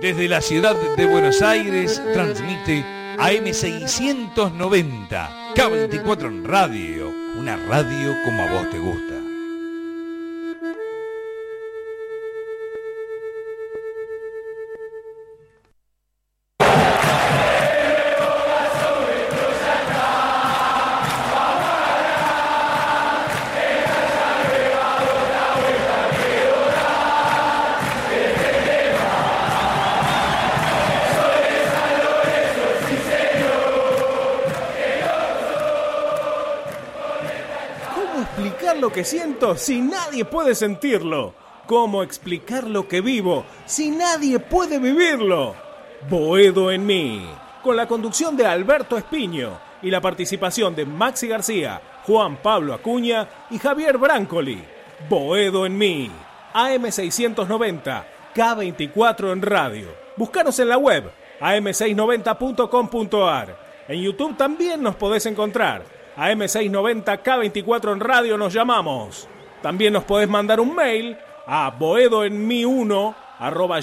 Desde la ciudad de Buenos Aires transmite AM690, K24 en radio, una radio como a vos te gusta. Que siento si nadie puede sentirlo? ¿Cómo explicar lo que vivo si nadie puede vivirlo? Boedo en mí, con la conducción de Alberto Espiño y la participación de Maxi García, Juan Pablo Acuña y Javier Brancoli. Boedo en mí, AM690, K24 en radio. Búscanos en la web, am690.com.ar. En YouTube también nos podés encontrar AM690K24 en radio nos llamamos. También nos podés mandar un mail a boedoenmi1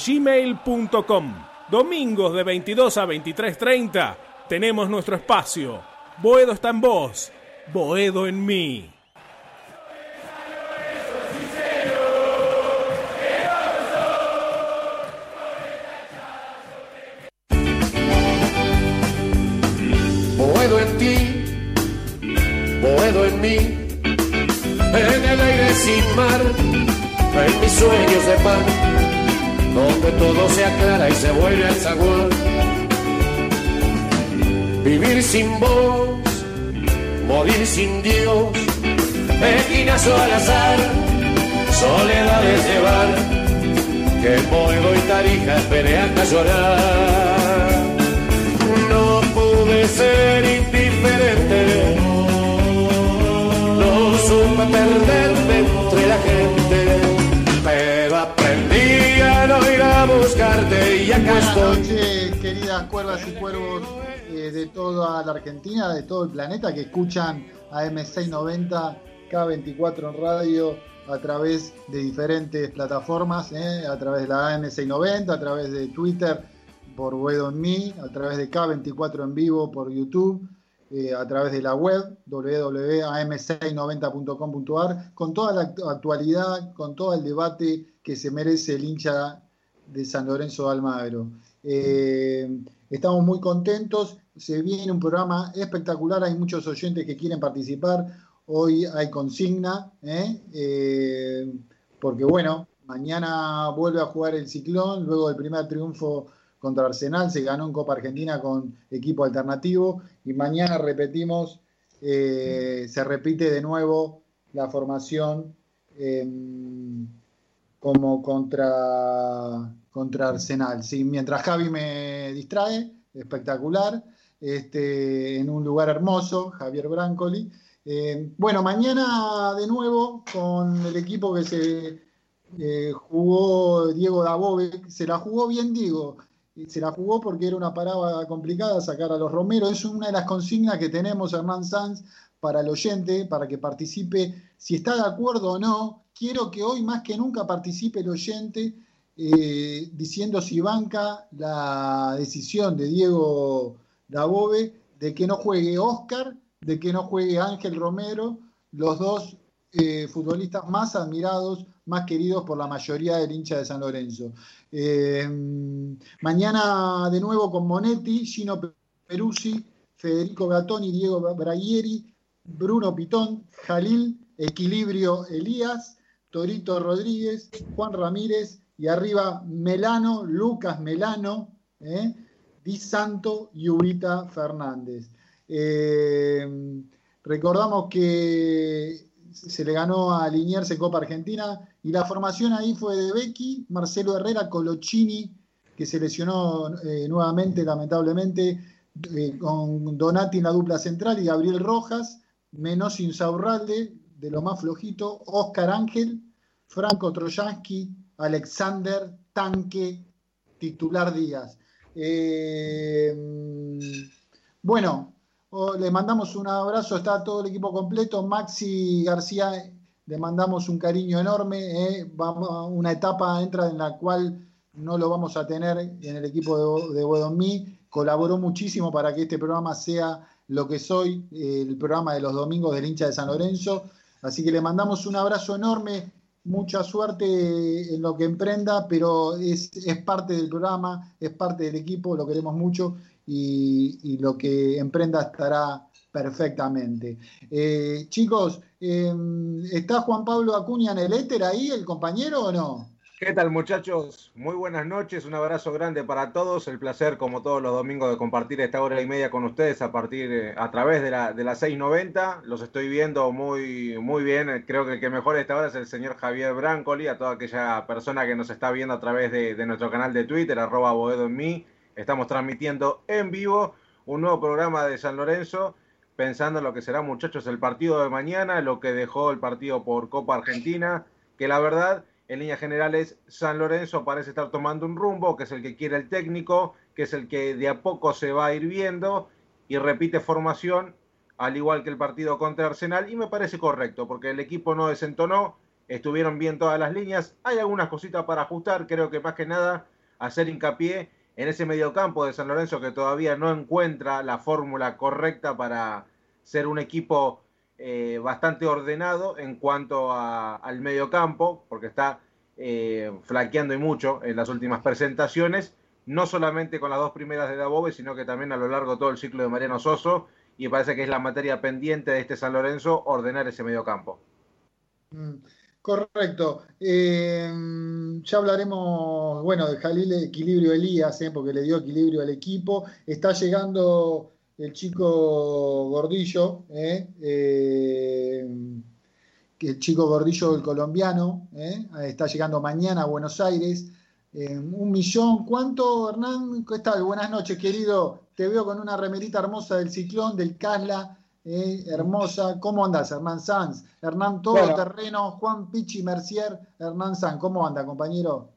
gmail.com. Domingos de 22 a 23.30 tenemos nuestro espacio. Boedo está en vos, Boedo en mí. En el aire sin mar, en mis sueños de pan, donde todo se aclara y se vuelve al zaguán. Vivir sin vos, morir sin Dios, esquinazo al azar, soledades llevar, que Boedo y Tarija pelean llorar. No pude ser indiferente perderme entre la gente, pero aprendí a no ir a buscarte y acá Buenas estoy. noches, queridas cuervas y cuervos eh, de toda la Argentina, de todo el planeta que escuchan a M690 K24 en radio a través de diferentes plataformas, eh, a través de la AM690, a través de Twitter por Wedo en mí, a través de K24 en vivo por YouTube eh, a través de la web www.am690.com.ar con toda la actualidad, con todo el debate que se merece el hincha de San Lorenzo de Almagro. Eh, estamos muy contentos, se viene un programa espectacular, hay muchos oyentes que quieren participar, hoy hay consigna, ¿eh? Porque bueno, mañana vuelve a jugar el Ciclón, luego del primer triunfo contra Arsenal, se ganó en Copa Argentina con equipo alternativo y mañana repetimos, eh, se repite de nuevo la formación em, como contra, contra Arsenal. Sí, mientras Javi me distrae, espectacular, este, en un lugar hermoso, Javier Brancoli. Em, bueno, mañana de nuevo con el equipo que se eh, jugó Diego Dabove, se la jugó bien Diego, se la jugó porque era una parada complicada sacar a los Romero. Es una de las consignas que tenemos, Hernán Sanz, para el oyente, para que participe. Si está de acuerdo o no, quiero que hoy más que nunca participe el oyente eh, diciendo si banca la decisión de Diego Dabove de que no juegue Oscar, de que no juegue Ángel Romero, los dos eh, futbolistas más admirados, más queridos por la mayoría del hincha de San Lorenzo. Eh, mañana de nuevo con Monetti, Gino Peruzzi, Federico Gatoni, Diego Bragieri, Bruno Pitón, Jalil, Equilibrio Elías, Torito Rodríguez, Juan Ramírez y arriba Melano, Lucas Melano, eh, Di Santo y Fernández. Recordamos que se le ganó a Liniers en Copa Argentina y la formación ahí fue de Becky, Marcelo Herrera, Colochini, que se lesionó eh, nuevamente, lamentablemente, eh, con Donati en la dupla central y Gabriel Rojas, Menos Insaurralde, de lo más flojito, Oscar Ángel, Franco Trojansky, Alexander Tanque, titular Díaz. Eh, bueno, le mandamos un abrazo, está todo el equipo completo. Maxi García, le mandamos un cariño enorme. Eh. Vamos, una etapa entra en la cual no lo vamos a tener en el equipo de, de Colaboró muchísimo para que este programa sea lo que soy, el programa de los domingos del hincha de San Lorenzo. Así que le mandamos un abrazo enorme, mucha suerte en lo que emprenda, pero es, parte del programa, es parte del equipo, lo queremos mucho y, lo que emprenda estará perfectamente. Eh, chicos, em, ¿está Juan Pablo Acuña en el éter ahí, el compañero o no? ¿Qué tal muchachos? Muy buenas noches, un abrazo grande para todos, el placer como todos los domingos de compartir esta hora y media con ustedes a partir a través de la, de las 6.90, los estoy viendo muy, muy bien, creo que el que mejor esta hora es el señor Javier Brancoli, a toda aquella persona que nos está viendo a través de, nuestro canal de Twitter, arroba Boedo en mí, estamos transmitiendo en vivo un nuevo programa de San Lorenzo, pensando en lo que será muchachos el partido de mañana, lo que dejó el partido por Copa Argentina, que la verdad en líneas generales, San Lorenzo parece estar tomando un rumbo, que es el que quiere el técnico, que es el que de a poco se va a ir viendo y repite formación, al igual que el partido contra Arsenal, y me parece correcto, porque el equipo no desentonó, estuvieron bien todas las líneas, hay algunas cositas para ajustar, creo que más que nada hacer hincapié en ese mediocampo de San Lorenzo que todavía no encuentra la fórmula correcta para ser un equipo eh, bastante ordenado en cuanto al medio campo, porque está eh, flaqueando y mucho en las últimas presentaciones, no solamente con las dos primeras de Dabove, sino que también a lo largo de todo el ciclo de Mariano Soso, y parece que es la materia pendiente de este San Lorenzo ordenar ese medio campo. Mm, correcto. Eh, ya hablaremos, bueno, de Jalil equilibrio Elías, porque le dio equilibrio al equipo. Está llegando el chico Gordillo, ¿eh? Eh, el chico Gordillo, el colombiano, ¿eh? está llegando mañana a Buenos Aires. un millón, ¿cuánto, Hernán? ¿Qué tal? Buenas noches, querido. Te veo con una remerita hermosa del ciclón, del Casla, hermosa. ¿Cómo andas, Hernán Sanz? Hernán Todo Terreno, Juan Pichi Mercier, Hernán Sanz. ¿Cómo anda, compañero?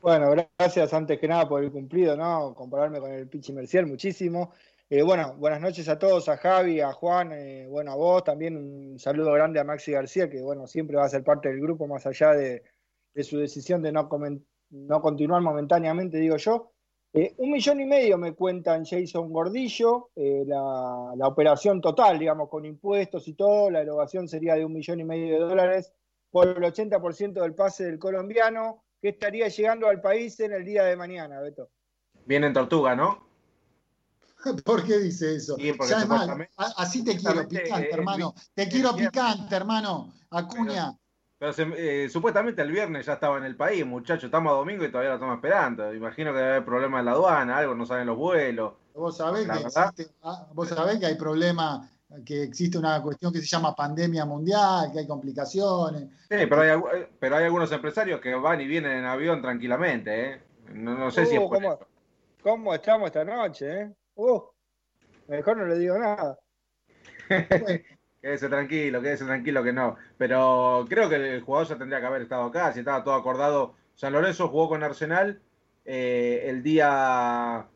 Bueno, gracias antes que nada por el cumplido, ¿no? Compararme con el Pichi Mercier, muchísimo. Eh, bueno, buenas noches a todos, a Javi, a Juan, eh, bueno, a vos también un saludo grande a Maxi García, que bueno, siempre va a ser parte del grupo, más allá de, su decisión de no, no continuar momentáneamente, digo yo. Eh, un millón y medio me cuentan Jason Gordillo, la, la, operación total, digamos, con impuestos y todo, la erogación sería de un millón y medio de dólares por el 80% del pase del colombiano, que estaría llegando al país en el día de mañana, Beto. Viene en Tortuga, ¿no? ¿Por qué dice eso? Así te quiero, picante, hermano. Te quiero picante, hermano. Acuña. Pero, eh, supuestamente el viernes ya estaba en el país, muchachos. Estamos a domingo y todavía lo estamos esperando. Imagino que debe haber problemas en la aduana, algo, no saben los vuelos. Vos sabés, que, existe, ah, vos sabés que hay problemas, que existe una cuestión que se llama pandemia mundial, que hay complicaciones. Sí, pero hay, pero hay algunos empresarios que van y vienen en avión tranquilamente. ¿eh? No, sé si es uh, ¿cómo, ¿Cómo estamos esta noche? Eh? Uh, mejor no le digo nada. Quédese tranquilo, quédese tranquilo que no. Pero creo que el jugador ya tendría que haber estado acá, si estaba todo acordado. San Lorenzo jugó con Arsenal eh, el día,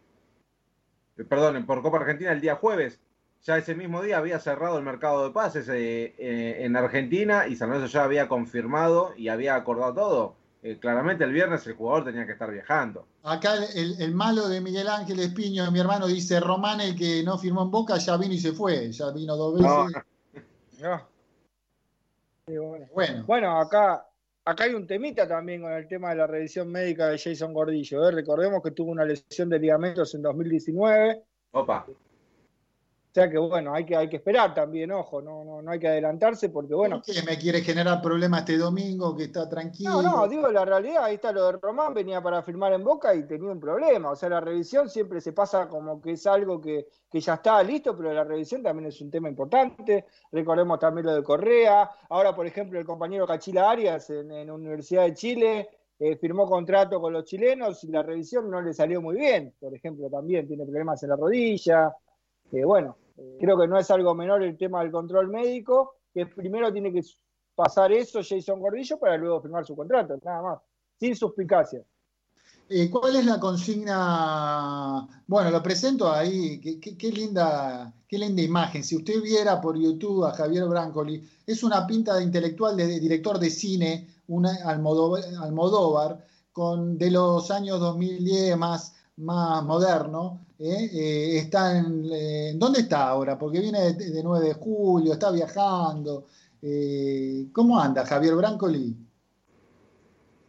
perdón, por Copa Argentina el día jueves. Ya ese mismo día había cerrado el mercado de pases eh, eh, en Argentina y San Lorenzo ya había confirmado y había acordado todo. Eh, claramente el viernes el jugador tenía que estar viajando. Acá el, malo de Miguel Ángel Espiño, mi hermano, dice, Román, el que no firmó en Boca, ya vino y se fue, ya vino dos veces. Bueno. bueno. acá, acá hay un temita también con el tema de la revisión médica de Jason Gordillo. ¿eh? Recordemos que tuvo una lesión de ligamentos en 2019. Opa. O sea que bueno, hay que, hay que esperar también, ojo, no, no, no hay que adelantarse porque bueno. ¿Por qué me quiere generar problemas este domingo que está tranquilo? No, no, digo la realidad, ahí está lo de Román, venía para firmar en Boca y tenía un problema. O sea, la revisión siempre se pasa como que es algo que, ya está listo, pero la revisión también es un tema importante. Recordemos también lo de Correa. Ahora, por ejemplo, el compañero Cachila Arias en, la Universidad de Chile. Eh, firmó contrato con los chilenos y la revisión no le salió muy bien. Por ejemplo, también tiene problemas en la rodilla. Eh, bueno, Creo que no es algo menor el tema del control médico, que primero tiene que pasar eso Jason Gordillo para luego firmar su contrato, nada más, sin suspicacia. Eh, ¿Cuál es la consigna? Bueno, lo presento ahí, qué, linda, qué linda imagen. Si usted viera por YouTube a Javier Brancoli, es una pinta de intelectual, de, director de cine, una Almodóvar, con, de los años 2010 más, más moderno, ¿eh? Eh, está en, ¿dónde está ahora? Porque viene de, 9 de julio, está viajando. Eh, ¿Cómo anda Javier Brancoli?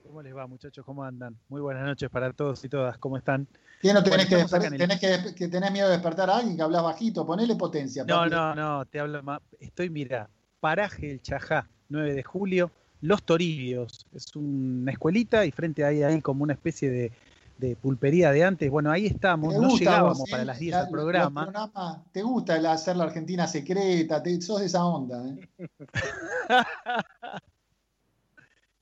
¿Cómo les va muchachos? ¿Cómo andan? Muy buenas noches para todos y todas, ¿cómo están? ¿Qué no tenés, que, tenés que, tenés miedo de despertar a alguien que hablas bajito? Ponele potencia. No, no, no, te hablo más. Estoy, mira, paraje el Chajá, 9 de julio, Los Toribios. Es una escuelita y frente ahí hay como una especie de, de pulpería de antes. Bueno, ahí estamos, no llegábamos para las 10 al programa. Te gusta el hacer la Argentina secreta, te, sos de esa onda. ¿eh?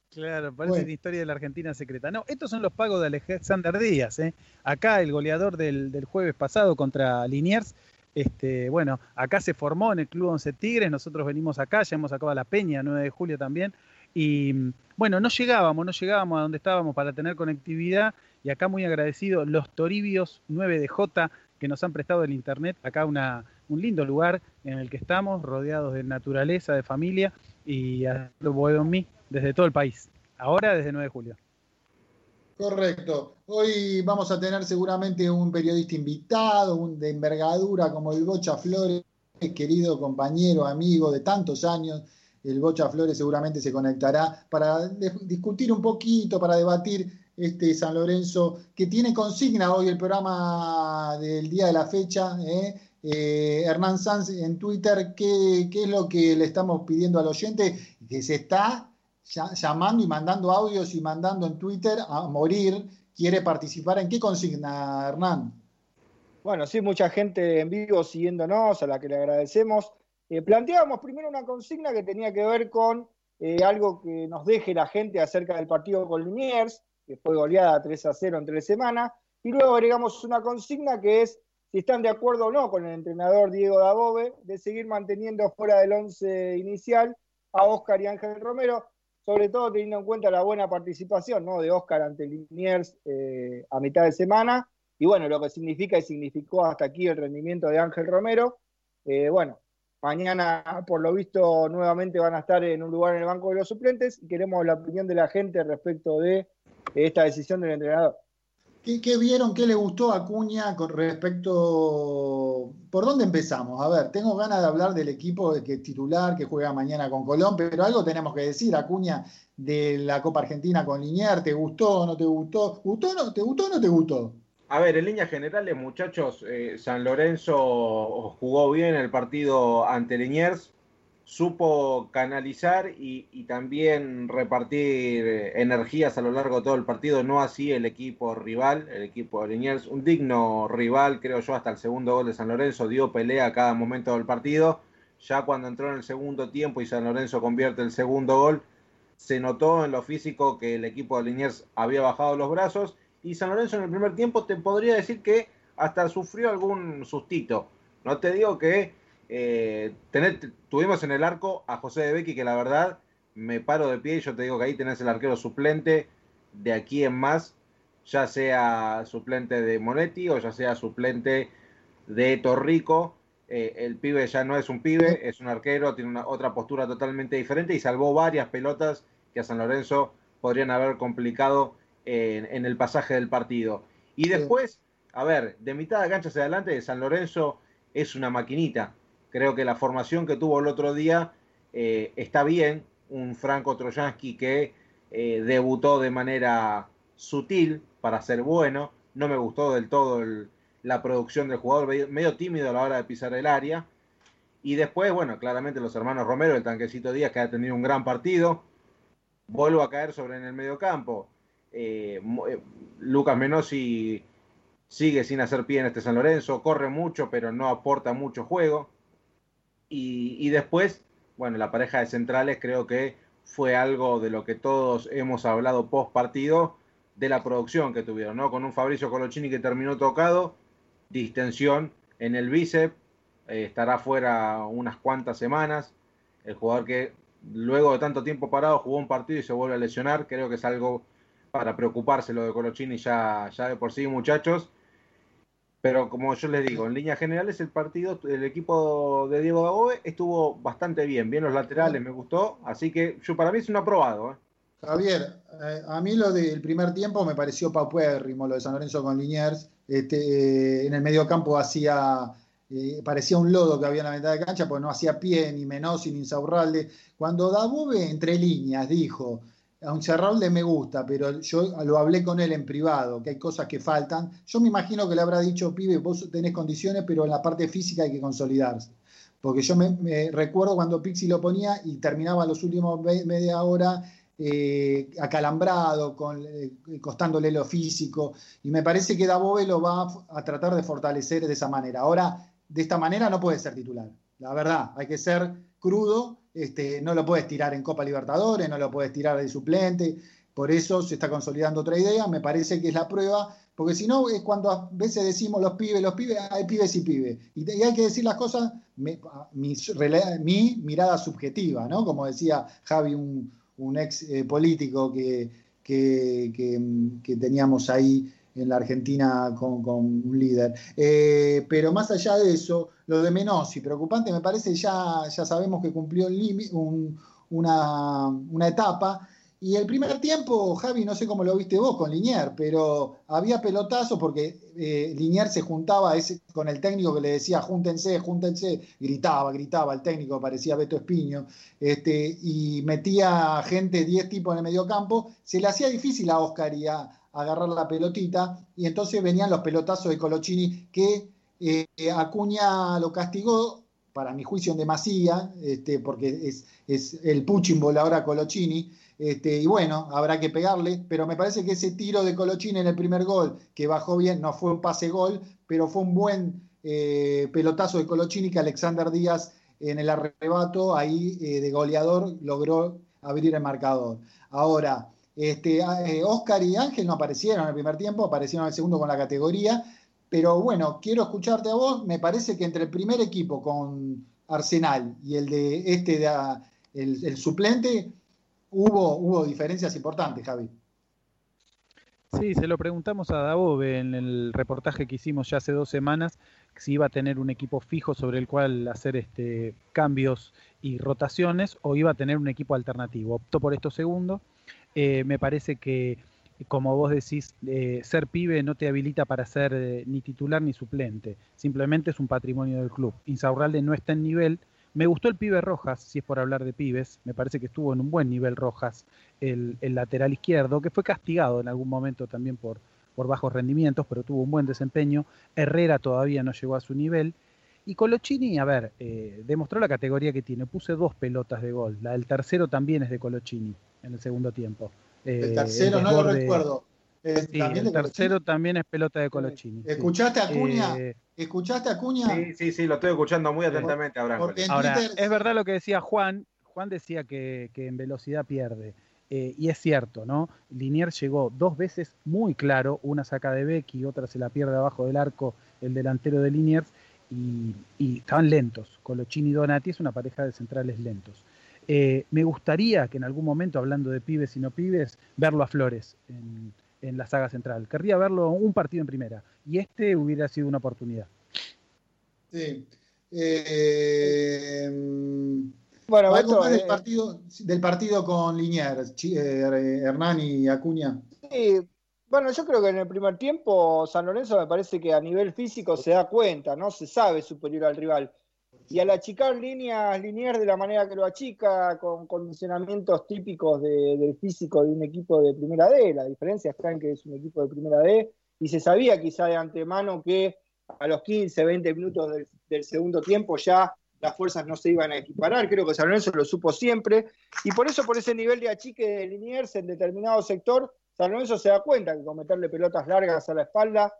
claro, parece una historia de la Argentina secreta. No, estos son los pagos de Alexander Díaz. ¿eh? Acá el goleador del, del jueves pasado contra Liniers. Este, bueno, acá se formó en el Club Once Tigres, nosotros venimos acá, ya hemos sacado a la Peña, 9 de julio también, y bueno, no llegábamos, no llegábamos a donde estábamos para tener conectividad y acá muy agradecido los Toribios 9DJ que nos han prestado el internet. Acá una, un lindo lugar en el que estamos, rodeados de naturaleza, de familia y lo en mí desde todo el país. Ahora desde 9 de julio. Correcto. Hoy vamos a tener seguramente un periodista invitado, un de envergadura como el Bocha Flores, querido compañero, amigo de tantos años. El Bocha Flores seguramente se conectará para discutir un poquito, para debatir este San Lorenzo, que tiene consigna hoy el programa del día de la fecha. ¿eh? Eh, Hernán Sanz en Twitter, ¿qué, es lo que le estamos pidiendo al oyente? Que se está llamando y mandando audios y mandando en Twitter a morir. ¿Quiere participar en qué consigna, Hernán? Bueno, sí, mucha gente en vivo siguiéndonos, a la que le agradecemos. Eh, planteábamos primero una consigna que tenía que ver con algo que nos deje la gente acerca del partido con Liniers que fue goleada 3 a 0 en tres semanas. Y luego agregamos una consigna que es si están de acuerdo o no con el entrenador Diego Dabove de seguir manteniendo fuera del once inicial a Oscar y Ángel Romero, sobre todo teniendo en cuenta la buena participación ¿no? de Oscar ante Liniers eh, a mitad de semana, y bueno, lo que significa y significó hasta aquí el rendimiento de Ángel Romero. Eh, bueno, mañana por lo visto nuevamente van a estar en un lugar en el banco de los suplentes y queremos la opinión de la gente respecto de esta decisión del entrenador. ¿Qué, vieron? ¿Qué le gustó a Acuña con respecto... ¿Por dónde empezamos? A ver, tengo ganas de hablar del equipo que es titular, que juega mañana con Colón, pero algo tenemos que decir, Acuña, de la Copa Argentina con Linier, ¿te gustó o no te gustó? ¿Gustó no? ¿Te gustó o no te gustó? A ver, en líneas generales, muchachos, eh, San Lorenzo jugó bien el partido ante Liniers, supo canalizar y, también repartir eh, energías a lo largo de todo el partido, no así el equipo rival, el equipo de Liniers, un digno rival, creo yo, hasta el segundo gol de San Lorenzo, dio pelea a cada momento del partido, ya cuando entró en el segundo tiempo y San Lorenzo convierte el segundo gol, se notó en lo físico que el equipo de Liniers había bajado los brazos y San Lorenzo en el primer tiempo te podría decir que hasta sufrió algún sustito. No te digo que eh, tuvimos en el arco a José de Becky, que la verdad me paro de pie y yo te digo que ahí tenés el arquero suplente de aquí en más, ya sea suplente de Monetti o ya sea suplente de Torrico. Eh, el pibe ya no es un pibe, es un arquero, tiene una, otra postura totalmente diferente y salvó varias pelotas que a San Lorenzo podrían haber complicado en, el pasaje del partido. Y después, a ver, de mitad de cancha hacia adelante, San Lorenzo es una maquinita. Creo que la formación que tuvo el otro día eh, está bien. Un Franco Trojansky que eh, debutó de manera sutil para ser bueno. No me gustó del todo la producción del jugador, medio tímido a la hora de pisar el área. Y después, bueno, claramente los hermanos Romero, el tanquecito Díaz, que ha tenido un gran partido. Vuelvo a caer sobre en el medio campo. Eh, Lucas Menosi sigue sin hacer pie en este San Lorenzo, corre mucho, pero no aporta mucho juego. Y, después, bueno, la pareja de centrales creo que fue algo de lo que todos hemos hablado post partido de la producción que tuvieron, ¿no? Con un Fabricio Colochini que terminó tocado, distensión en el bíceps, eh, estará fuera unas cuantas semanas. El jugador que luego de tanto tiempo parado jugó un partido y se vuelve a lesionar, creo que es algo para preocuparse lo de Colochini ya, ya de por sí, muchachos. Pero como yo les digo, en líneas generales el partido, el equipo de Diego Dagoe estuvo bastante bien, bien los laterales, me gustó, así que yo para mí es un aprobado. ¿eh? Javier, eh, a mí lo del primer tiempo me pareció paupérrimo, lo de San Lorenzo con Liniers. Este, eh, en el medio campo hacía, eh, parecía un lodo que había en la mitad de cancha, porque no hacía pie ni Menosi ni Insaurralde. Cuando Dabove, entre líneas, dijo, a Insaurralde me gusta, pero yo lo hablé con él en privado, que hay cosas que faltan. Yo me imagino que le habrá dicho, pibe, vos tenés condiciones, pero en la parte física hay que consolidarse. Porque yo me, recuerdo cuando Pixi lo ponía y terminaba los últimos media hora eh, acalambrado, con, eh, costándole lo físico, y me parece que Dabove lo va a tratar de fortalecer de esa manera. Ahora, de esta manera no puede ser titular, la verdad, hay que ser crudo, este, no lo puedes tirar en Copa Libertadores, no lo puedes tirar de suplente, por eso se está consolidando otra idea, me parece que es la prueba, porque si no es cuando a veces decimos los pibes, los pibes, hay pibes y pibes, y, hay que decir las cosas, mi, mi, mirada subjetiva, ¿no? Como decía Javi, un, ex eh, político que, que, teníamos ahí en la Argentina con, un líder. Eh, pero más allá de eso, lo de Menossi, preocupante, me parece, ya, ya sabemos que cumplió un, una, una etapa y el primer tiempo, Javi, no sé cómo lo viste vos con Linier, pero había pelotazo porque eh, Linier se juntaba ese, con el técnico que le decía júntense, júntense, gritaba, gritaba, el técnico parecía Beto Espiño, este, y metía gente, 10 tipos en el mediocampo, se le hacía difícil a Oscar y a, agarrar la pelotita, y entonces venían los pelotazos de Colochini que eh, Acuña lo castigó, para mi juicio en demasía, este, porque es, es el Puchin volador Colochini, este, y bueno, habrá que pegarle, pero me parece que ese tiro de Colochín en el primer gol, que bajó bien, no fue un pase gol, pero fue un buen eh, pelotazo de Colochini que Alexander Díaz en el arrebato ahí eh, de goleador logró abrir el marcador. Ahora, este, eh, Oscar y Ángel no aparecieron en el primer tiempo, aparecieron en el segundo con la categoría, pero bueno, quiero escucharte a vos, me parece que entre el primer equipo con Arsenal y el de este, de, el suplente, hubo, hubo diferencias importantes, Javi. Sí, se lo preguntamos a Dabove en el reportaje que hicimos ya hace dos semanas, si iba a tener un equipo fijo sobre el cual hacer este, cambios y rotaciones o iba a tener un equipo alternativo. Optó por esto segundo. Eh, me parece que, como vos decís, eh, ser pibe no te habilita para ser eh, ni titular ni suplente. Simplemente es un patrimonio del club. Insaurralde no está en nivel me gustó el pibe Rojas, si es por hablar de pibes. Me parece que estuvo en un buen nivel Rojas, el, lateral izquierdo, que fue castigado en algún momento también por, por bajos rendimientos, pero tuvo un buen desempeño. Herrera todavía no llegó a su nivel. Y Colochini, a ver, demostró la categoría que tiene. Puse dos pelotas de gol. La del tercero también es de Colochini en el segundo tiempo. el tercero no lo recuerdo. el tercero también es pelota de Colochini. ¿Escuchaste a Cuña? Eh, ¿Escuchaste a Cuña? Sí, sí, sí, lo estoy escuchando muy atentamente, Abraham. Ahora, es verdad lo que decía Juan. Juan decía que, en velocidad pierde. Eh, y es cierto, ¿no? Linier llegó dos veces muy claro, una saca de Becky, otra se la pierde abajo del arco el delantero de Liniers, y, estaban lentos. Colochini y Donati es una pareja de centrales lentos. Eh, me gustaría que en algún momento, hablando de pibes y no pibes, verlo a Flores en, en la saga central. Querría verlo un partido en primera y este hubiera sido una oportunidad. Sí. Eh, bueno, algo más del, partido, del partido con Liniers, eh, Hernán y Acuña. Sí, bueno, yo creo que en el primer tiempo San Lorenzo me parece que a nivel físico se da cuenta, ¿no? Se sabe superior al rival. Y al achicar líneas Liniers de la manera que lo achica, con condicionamientos típicos del físico de un equipo de primera D, la diferencia está en que es un equipo de primera D, y se sabía quizá de antemano que a los 15, 20 minutos del, segundo tiempo ya las fuerzas no se iban a equiparar, creo que San Lorenzo lo supo siempre, y por eso por ese nivel de achique de Liniers en determinado sector, San Lorenzo se da cuenta que con meterle pelotas largas a la espalda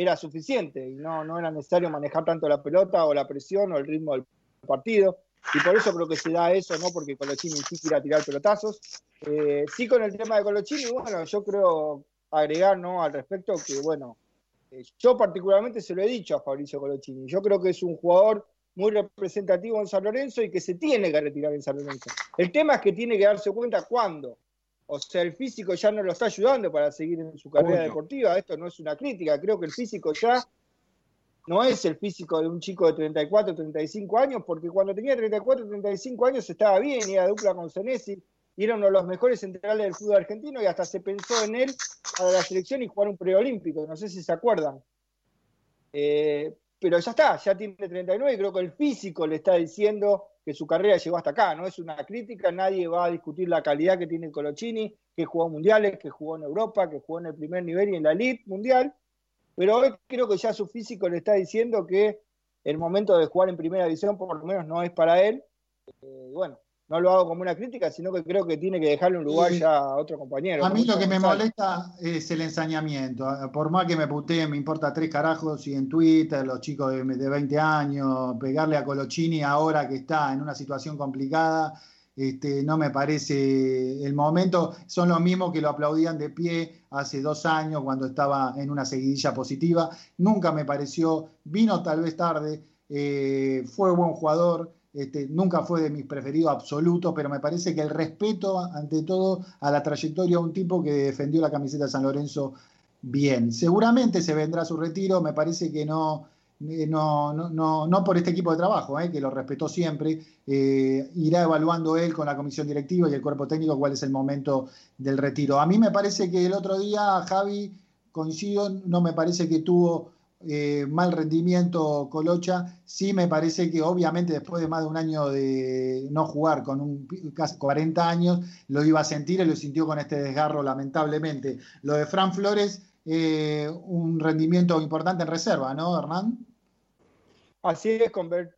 era suficiente y no, no era necesario manejar tanto la pelota o la presión o el ritmo del partido. Y por eso creo que se da eso, ¿no? Porque Colochini sí quiere tirar pelotazos. Eh, sí, con el tema de Colochini, bueno, yo creo agregar, ¿no? Al respecto que, bueno, eh, yo particularmente se lo he dicho a Fabricio Colochini. Yo creo que es un jugador muy representativo en San Lorenzo y que se tiene que retirar en San Lorenzo. El tema es que tiene que darse cuenta cuándo. O sea, el físico ya no lo está ayudando para seguir en su carrera deportiva. Esto no es una crítica. Creo que el físico ya no es el físico de un chico de 34, 35 años, porque cuando tenía 34, 35 años estaba bien, era dupla con Senesi, y era uno de los mejores centrales del fútbol argentino y hasta se pensó en él para la selección y jugar un preolímpico, no sé si se acuerdan. Eh, pero ya está, ya tiene 39 y creo que el físico le está diciendo que su carrera llegó hasta acá, no es una crítica, nadie va a discutir la calidad que tiene Colochini, que jugó mundiales, que jugó en Europa, que jugó en el primer nivel y en la elite mundial, pero hoy creo que ya su físico le está diciendo que el momento de jugar en primera división por lo menos no es para él. Eh, bueno, no lo hago como una crítica, sino que creo que tiene que dejarle un lugar ya a otro compañero. A mí lo que me molesta es el ensañamiento. Por más que me puteen, me importa tres carajos y en Twitter, los chicos de, 20 años, pegarle a Colochini ahora que está en una situación complicada, este, no me parece el momento. Son los mismos que lo aplaudían de pie hace dos años cuando estaba en una seguidilla positiva. Nunca me pareció, vino tal vez tarde, eh, fue buen jugador este, nunca fue de mis preferidos absolutos, pero me parece que el respeto, ante todo, a la trayectoria de un tipo que defendió la camiseta de San Lorenzo bien. Seguramente se vendrá su retiro, me parece que no, eh, no, no, no, por este equipo de trabajo, eh, que lo respetó siempre, eh, irá evaluando él con la comisión directiva y el cuerpo técnico cuál es el momento del retiro. A mí me parece que el otro día, Javi, coincido, no me parece que tuvo eh, mal rendimiento Colocha, sí me parece que obviamente después de más de un año de no jugar con un, casi 40 años, lo iba a sentir y lo sintió con este desgarro lamentablemente. Lo de Fran Flores, eh, un rendimiento importante en reserva, ¿no, Hernán? Así es,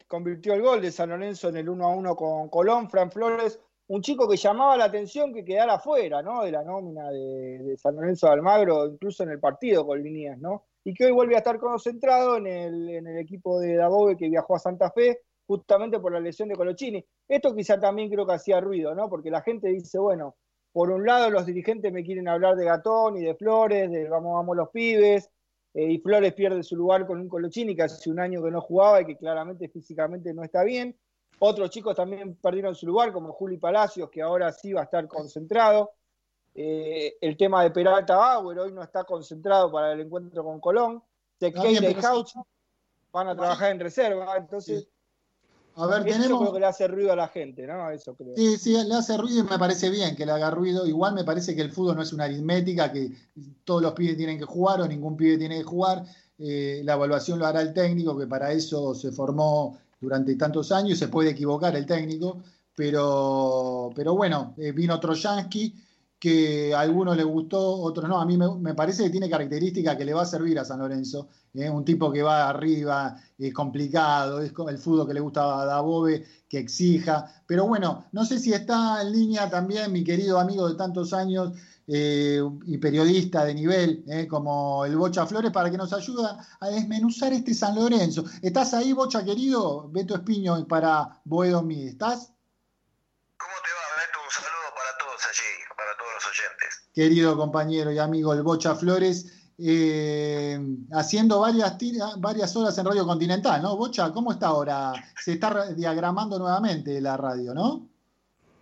convirtió el gol de San Lorenzo en el 1 a 1 con Colón. Fran Flores, un chico que llamaba la atención que quedara fuera ¿no? de la nómina de, de San Lorenzo de Almagro, incluso en el partido con ¿no? Y que hoy vuelve a estar concentrado en el, equipo de Dabove que viajó a Santa Fe justamente por la lesión de Colochini. Esto quizá también creo que hacía ruido, ¿no? Porque la gente dice, bueno, por un lado los dirigentes me quieren hablar de Gatón y de Flores, de vamos, vamos los pibes, eh, y Flores pierde su lugar con un Colochini que hace un año que no jugaba y que claramente físicamente no está bien. Otros chicos también perdieron su lugar, como Juli Palacios, que ahora sí va a estar concentrado. Eh, el tema de Peralta Bauer hoy no está concentrado para el encuentro con Colón. Tequeira y Hauch van a trabajar en reserva, entonces. A ver, tenemos. creo que le hace ruido a la gente, ¿no? Eso creo. Sí, sí, le hace ruido y me parece bien que le haga ruido. Igual me parece que el fútbol no es una aritmética, que todos los pibes tienen que jugar o ningún pibe tiene que jugar. Eh, la evaluación lo hará el técnico, que para eso se formó durante tantos años. Se puede equivocar el técnico, pero, pero bueno, eh, vino Trojansky que a algunos le gustó, otros no. A mí me, parece que tiene características que le va a servir a San Lorenzo. ¿eh? un tipo que va arriba, es complicado, es el fútbol que le gusta a Dabove, que exija. Pero bueno, no sé si está en línea también mi querido amigo de tantos años eh, y periodista de nivel, ¿eh? como el Bocha Flores, para que nos ayude a desmenuzar este San Lorenzo. ¿Estás ahí, Bocha querido? Beto Espiño para Boedo Mí. ¿Estás? Querido compañero y amigo el Bocha Flores, eh, haciendo varias, varias horas en Radio Continental, ¿no? Bocha, ¿cómo está ahora? Se está diagramando nuevamente la radio, ¿no?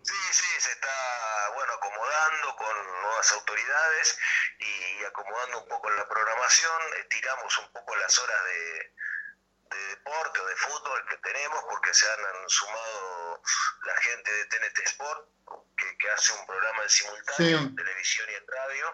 Sí, sí, se está, bueno, acomodando con nuevas autoridades y acomodando un poco la programación, estiramos un poco las horas de, de deporte o de fútbol que tenemos porque se han sumado la gente de TNT Sport que, hace un programa en simultáneo, en televisión y en radio,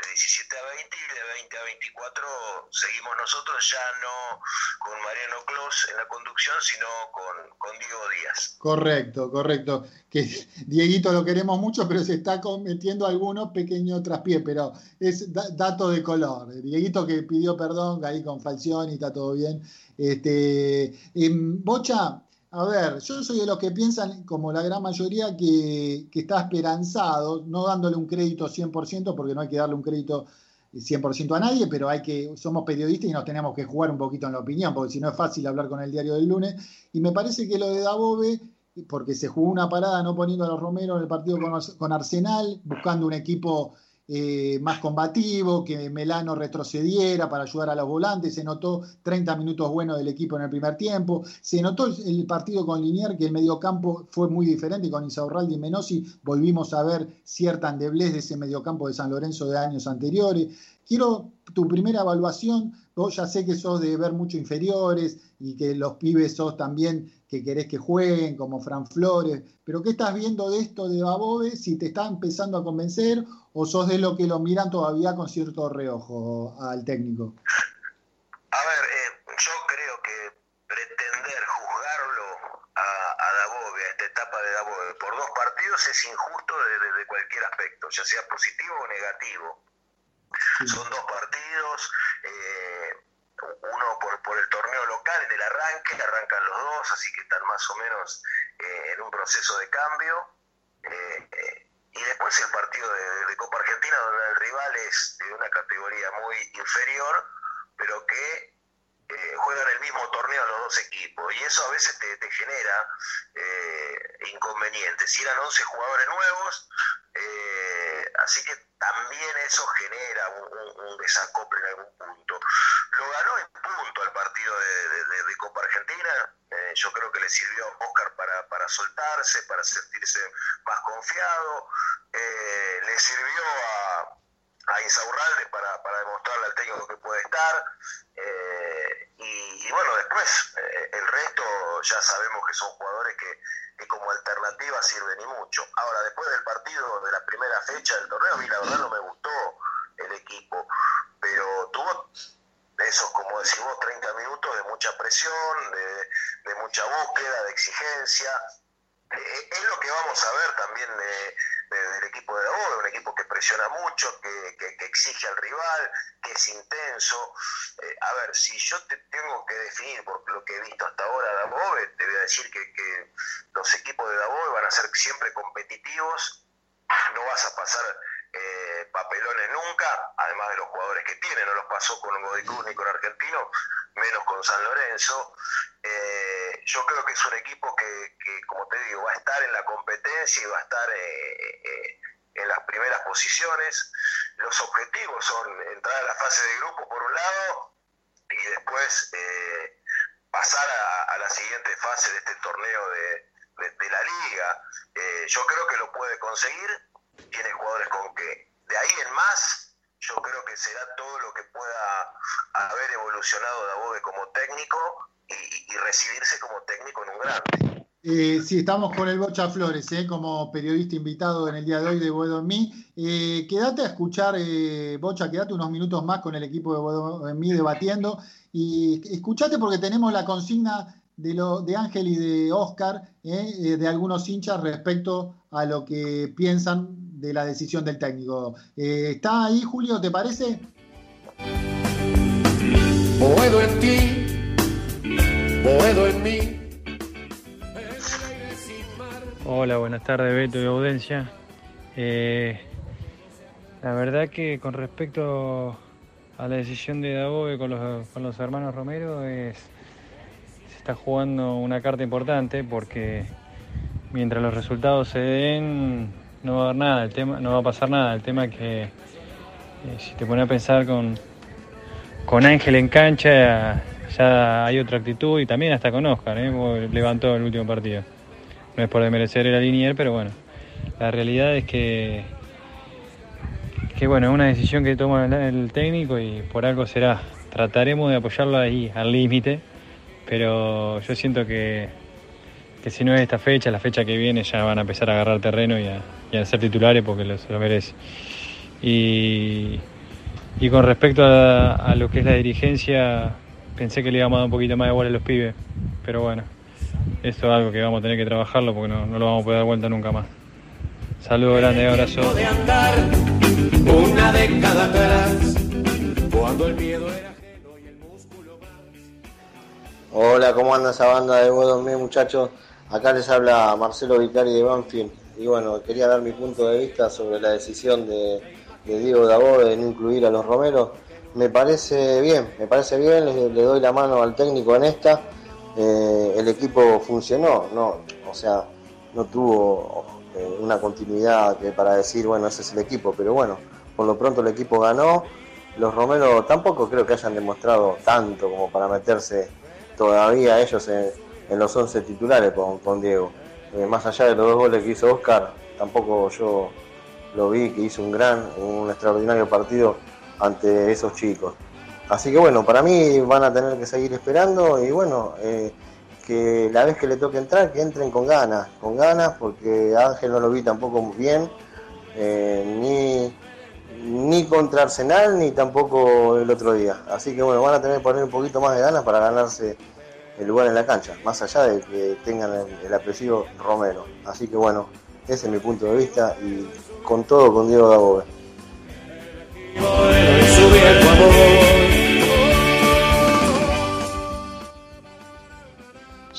de 17 a 20 y de 20 a 24 seguimos nosotros, ya no con Mariano Clos en la conducción, sino con, con Diego Díaz. Correcto, correcto. Que Dieguito lo queremos mucho, pero se está cometiendo algunos pequeños traspiés, pero es dato de color. Dieguito que pidió perdón, ahí con Falcioni, está todo bien. Este, Bocha, a ver, yo soy de los que piensan, como la gran mayoría, que, está esperanzado, no dándole un crédito 100%, porque no hay que darle un crédito 100% a nadie, pero hay que, somos periodistas y nos tenemos que jugar un poquito en la opinión, porque si no es fácil hablar con el diario del lunes. Y me parece que lo de Dabove, porque se jugó una parada no poniendo a los Romero en el partido con Arsenal, buscando un equipo eh, más combativo, que Melano retrocediera para ayudar a los volantes, se notó 30 minutos buenos del equipo en el primer tiempo, se notó el, partido con Linier, que el mediocampo fue muy diferente, con Isaurraldi y Menosi volvimos a ver cierta endeblez de ese mediocampo de San Lorenzo de años anteriores. Quiero tu primera evaluación. Vos ya sé que sos de ver mucho inferiores y que los pibes sos también que querés que jueguen, como Fran Flores. Pero ¿qué estás viendo de esto de Babove? Si te está empezando a convencer o sos de lo que lo miran todavía con cierto reojo al técnico. A ver, eh, yo creo que pretender juzgarlo a, a a esta etapa de Dabove, por dos partidos es injusto desde cualquier aspecto, ya sea positivo o negativo. Son dos partidos, eh, uno por, por el torneo local en el arranque, arrancan los dos, así que están más o menos eh, en un proceso de cambio. Eh, y después el partido de, Copa Argentina, donde el rival es de una categoría muy inferior, pero que juegan el mismo torneo los dos equipos. Y eso a veces te, te genera inconvenientes. Si eran 11 jugadores nuevos, así que también eso genera un, desacople en algún punto. Lo ganó en punto al partido de, Copa Argentina, eh, yo creo que le sirvió a Oscar para, para soltarse, para sentirse más confiado, eh, le sirvió a, a Insaurralde para, para demostrarle al técnico que puede estar. Eh, y, bueno, después el resto ya sabemos que son jugadores que, que como alternativa sirven y mucho. Ahora, después del partido de la primera fecha del torneo, a mí la verdad no me gustó el equipo, pero tuvo esos, como decís vos, 30 minutos de mucha presión, de, mucha búsqueda, de exigencia. Eh, es lo que vamos a ver también de del equipo de Dabove, un equipo que presiona mucho, que, que, exige al rival, que es intenso. Eh, a ver, si yo te tengo que definir por lo que he visto hasta ahora Dabove, te voy a decir que, que los equipos de Dabove van a ser siempre competitivos, no vas a pasar eh, papelones nunca, además de los jugadores que tiene, no los pasó con Godoy Cruz ni con Argentino, menos con San Lorenzo. Eh, yo creo que es un equipo que, como te digo, va a estar en la competencia y va a estar eh, en las primeras posiciones. Los objetivos son entrar a la fase de grupo por un lado y después pasar a, la siguiente fase de este torneo de, de la liga. yo creo que lo puede conseguir tiene jugadores con que de ahí en más yo creo que será todo lo que pueda haber evolucionado Dabove como técnico y, recibirse como técnico en un grande. Eh, sí, estamos con el Bocha Flores, eh, como periodista invitado en el día de hoy de Boedo en mí. Eh, quédate a escuchar, Bocha, quédate unos minutos más con el equipo de Boedo en mí debatiendo. Y escuchate porque tenemos la consigna de, lo, de Ángel y de Oscar, de algunos hinchas respecto a lo que piensan de la decisión del técnico. ¿Está ahí, Julio, te parece? Boedo en ti, Boedo en mí. Hola, buenas tardes, Beto y Audencia. Eh, la verdad que con respecto a la decisión de Dabobe con los, con los hermanos Romero es, se está jugando una carta importante porque mientras los resultados se den no va a haber nada, el tema, no va a pasar nada. El tema que eh, si te pones a pensar con, con Ángel en cancha, ya hay otra actitud y también hasta con Oscar, ¿eh? levantó el último partido. No es por desmerecer el Linier, pero bueno, la realidad es que, que bueno, es una decisión que toma el técnico y por algo será. Trataremos de apoyarlo ahí al límite, pero yo siento que que si no es esta fecha, la fecha que viene ya van a empezar a agarrar terreno y a, ser titulares porque se lo merece. Y, con respecto a, lo que es la dirigencia, pensé que le íbamos a dar un poquito más de bola a los pibes, pero bueno, esto es algo que vamos a tener que trabajarlo porque no, lo vamos a poder dar vuelta nunca más. Saludos grande, abrazo. una década atrás, cuando el miedo era Hola, ¿cómo anda esa banda de buenos muchachos? Acá les habla Marcelo Vicari de Banfield y bueno, quería dar mi punto de vista sobre la decisión de, Diego Dabó de no incluir a los Romeros. Me parece bien, me parece bien, le, doy la mano al técnico en esta. Eh, el equipo funcionó, no, o sea, no tuvo eh, una continuidad para decir, bueno, ese es el equipo, pero bueno, por lo pronto el equipo ganó. Los Romeros tampoco creo que hayan demostrado tanto como para meterse todavía ellos en en los 11 titulares con, Diego. Eh, más allá de los dos goles que hizo Oscar, tampoco yo lo vi que hizo un gran, un extraordinario partido ante esos chicos. Así que bueno, para mí van a tener que seguir esperando y bueno, eh, que la vez que le toque entrar, que entren con ganas, con ganas, porque Ángel no lo vi tampoco muy bien, eh, ni, ni contra Arsenal, ni tampoco el otro día. Así que bueno, van a tener que poner un poquito más de ganas para ganarse el lugar en la cancha, más allá de que tengan el, el Romero. Así que bueno, ese es mi punto de vista y con todo con Diego Dabove.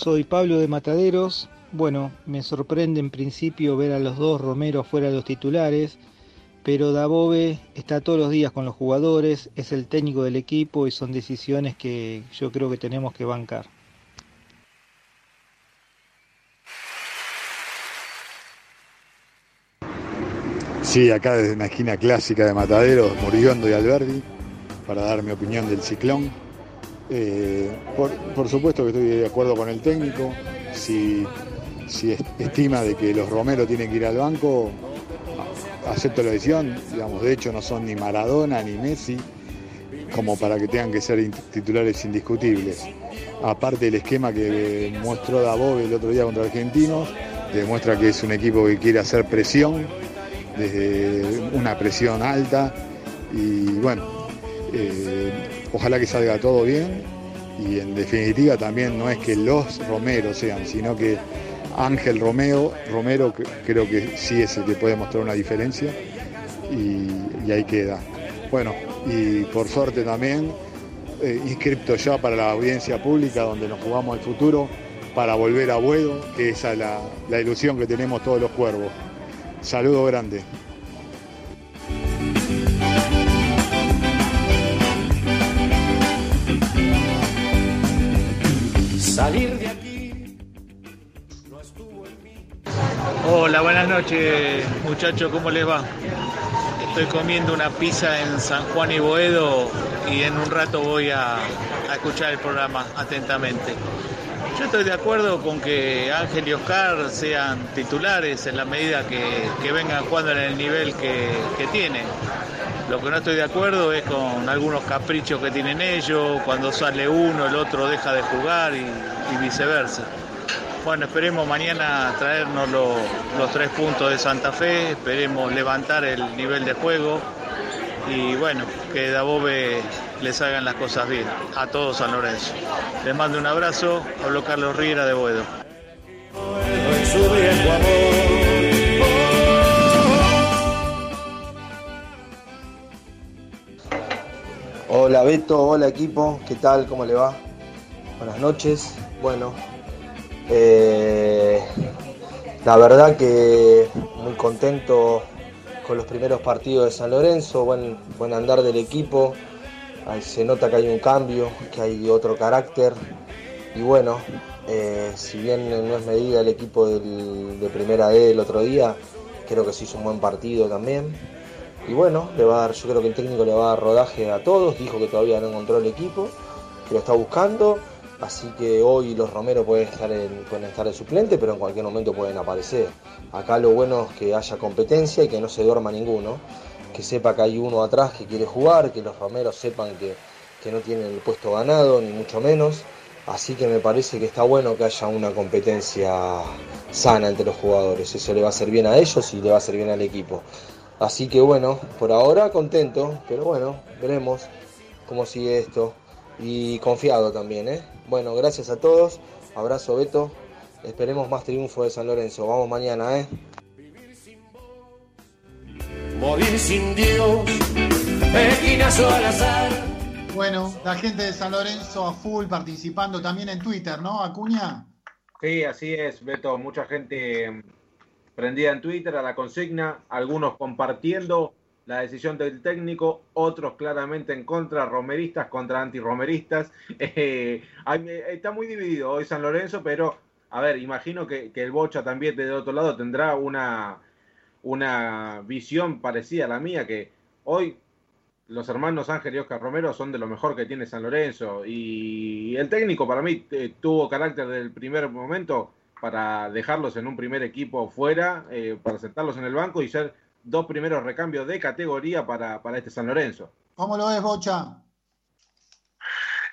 Soy Pablo de Mataderos. Bueno, me sorprende en principio ver a los dos Romero fuera de los titulares, pero Dabove está todos los días con los jugadores, es el técnico del equipo y son decisiones que yo creo que tenemos que bancar. Sí, acá desde una esquina clásica de Mataderos, Moriondo y Alberdi, para dar mi opinión del ciclón. Eh, por, supuesto que estoy de acuerdo con el técnico. Si, si estima de que los Romero tienen que ir al banco, acepto la decisión. Digamos, de hecho, no son ni Maradona ni Messi como para que tengan que ser titulares indiscutibles. Aparte del esquema que mostró Dabove el otro día contra Argentinos, demuestra que es un equipo que quiere hacer presión desde una presión alta y bueno, eh, ojalá que salga todo bien y en definitiva también no es que los Romero sean, sino que Ángel Romeo, Romero creo que sí es el que puede mostrar una diferencia y, ahí queda. Bueno, y por suerte también eh, inscripto ya para la audiencia pública donde nos jugamos el futuro para volver a Buedo, que esa es la, la ilusión que tenemos todos los cuervos. Saludo grande. Salir de aquí no estuvo en mí. Hola, buenas noches muchachos, ¿cómo les va? Estoy comiendo una pizza en San Juan y Boedo y en un rato voy a, escuchar el programa atentamente. Yo estoy de acuerdo con que Ángel y Oscar sean titulares en la medida que, que vengan jugando en el nivel que, que, tienen. Lo que no estoy de acuerdo es con algunos caprichos que tienen ellos, cuando sale uno el otro deja de jugar y, viceversa. Bueno, esperemos mañana traernos lo, los tres puntos de Santa Fe, esperemos levantar el nivel de juego y bueno, que Dabove les hagan las cosas bien a todos San Lorenzo. Les mando un abrazo, hablo Carlos Riera de Boedo. Hola Beto, hola equipo, ¿qué tal? ¿Cómo le va? Buenas noches. Bueno, eh, la verdad que muy contento con los primeros partidos de San Lorenzo, buen, buen andar del equipo, se nota que hay un cambio, que hay otro carácter y bueno, eh, si bien no es medida el equipo del, de primera D el otro día, creo que se hizo un buen partido también. Y bueno, le va a dar, yo creo que el técnico le va a dar rodaje a todos, dijo que todavía no encontró el equipo, que lo está buscando, así que hoy los Romero pueden estar, en, pueden estar de suplente, pero en cualquier momento pueden aparecer. Acá lo bueno es que haya competencia y que no se duerma ninguno, que sepa que hay uno atrás que quiere jugar, que los Romeros sepan que, que no tienen el puesto ganado, ni mucho menos. Así que me parece que está bueno que haya una competencia sana entre los jugadores. Eso le va a hacer bien a ellos y le va a hacer bien al equipo. Así que bueno, por ahora contento, pero bueno, veremos cómo sigue esto. Y confiado también, ¿eh? Bueno, gracias a todos. Abrazo Beto. Esperemos más triunfo de San Lorenzo. Vamos mañana, ¿eh? Morir sin Dios, esquinazo al azar. Bueno, la gente de San Lorenzo a full participando también en Twitter, ¿no, Acuña? Sí, así es, Beto. Mucha gente prendida en Twitter a la consigna, algunos compartiendo la decisión del técnico, otros claramente en contra, romeristas contra antirromeristas. Eh, está muy dividido hoy San Lorenzo, pero a ver, imagino que, que el Bocha también del otro lado tendrá una, una visión parecida a la mía, que hoy los hermanos Ángel y Oscar Romero son de lo mejor que tiene San Lorenzo. Y el técnico para mí eh, tuvo carácter del primer momento para dejarlos en un primer equipo fuera, eh, para sentarlos en el banco y ser dos primeros recambios de categoría para, para este San Lorenzo. ¿Cómo lo ves, Bocha?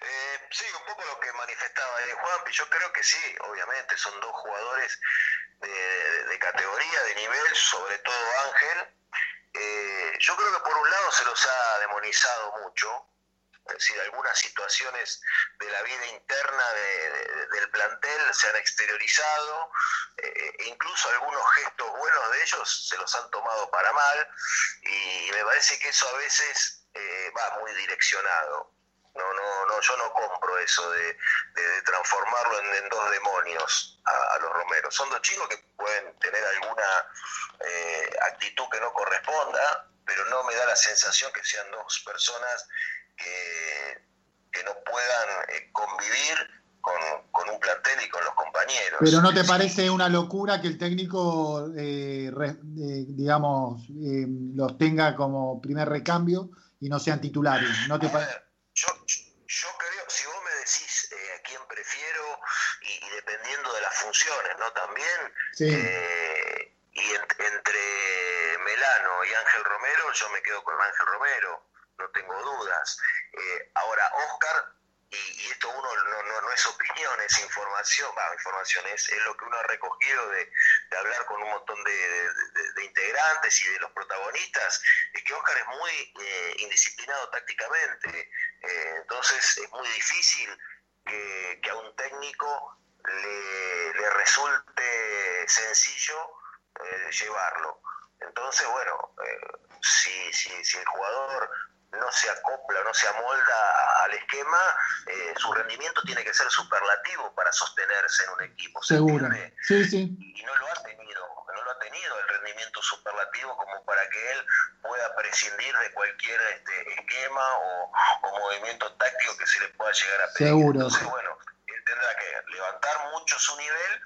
Eh, sí, un poco lo que manifestaba ahí Juanpi. Yo creo que sí, obviamente, son dos jugadores de, de- de categoría, de nivel, sobre todo Ángel. Eh, yo creo que por un lado se los ha demonizado mucho, es decir, algunas situaciones de la vida interna de- de- del plantel se han exteriorizado, eh, e incluso algunos gestos buenos de ellos se los han tomado para mal, y me parece que eso a veces eh, va muy direccionado. No, no, no, yo no compro eso de, transformarlo en, dos demonios a, a los Romeros. Son dos chicos que pueden tener alguna eh, actitud que no corresponda, pero no me da la sensación que sean dos personas que, que no puedan eh, convivir con, con un plantel y con los compañeros. Pero ¿no te parece una locura que el técnico, eh, re- eh, digamos, los tenga como primer recambio y no sean titulares? ¿No te parece? Yo, yo creo, si vos me decís eh, a quién prefiero y, y dependiendo de las funciones, ¿no? También, Sí. eh, y en- entre Melano y Ángel Romero, yo me quedo con Ángel Romero, no tengo dudas. Eh, ahora, Oscar, y, esto uno no, no, no es opinión, es información, va, información es, es lo que uno ha recogido de, de hablar con un montón de, integrantes y de los protagonistas, es que Oscar es muy eh, indisciplinado tácticamente, eh, entonces es muy difícil que, que a un técnico le, le resulte sencillo eh, llevarlo. Entonces, bueno, si, si, si el jugador no se acopla, no se amolda al esquema, eh, su rendimiento tiene que ser superlativo para sostenerse en un equipo. ¿se Seguro. Sí, sí. y no lo ha tenido, no lo ha tenido el rendimiento superlativo como para que él pueda prescindir de cualquier este, esquema o, o movimiento táctico que se le pueda llegar a pedir. Seguro. Entonces, bueno, él tendrá que levantar mucho su nivel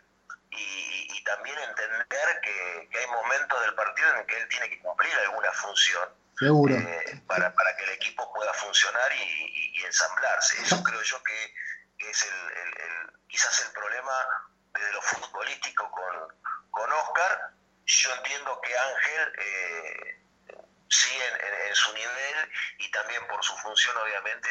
y, y también entender que, que hay momentos del partido en que él tiene que cumplir alguna función Seguro. eh, para, para que el equipo pueda funcionar y, y- y ensamblarse. Eso creo yo que, que es el, el- el- quizás el problema desde lo futbolístico con, con Oscar. Yo entiendo que Ángel eh, sigue en, en- en su nivel y también por su función obviamente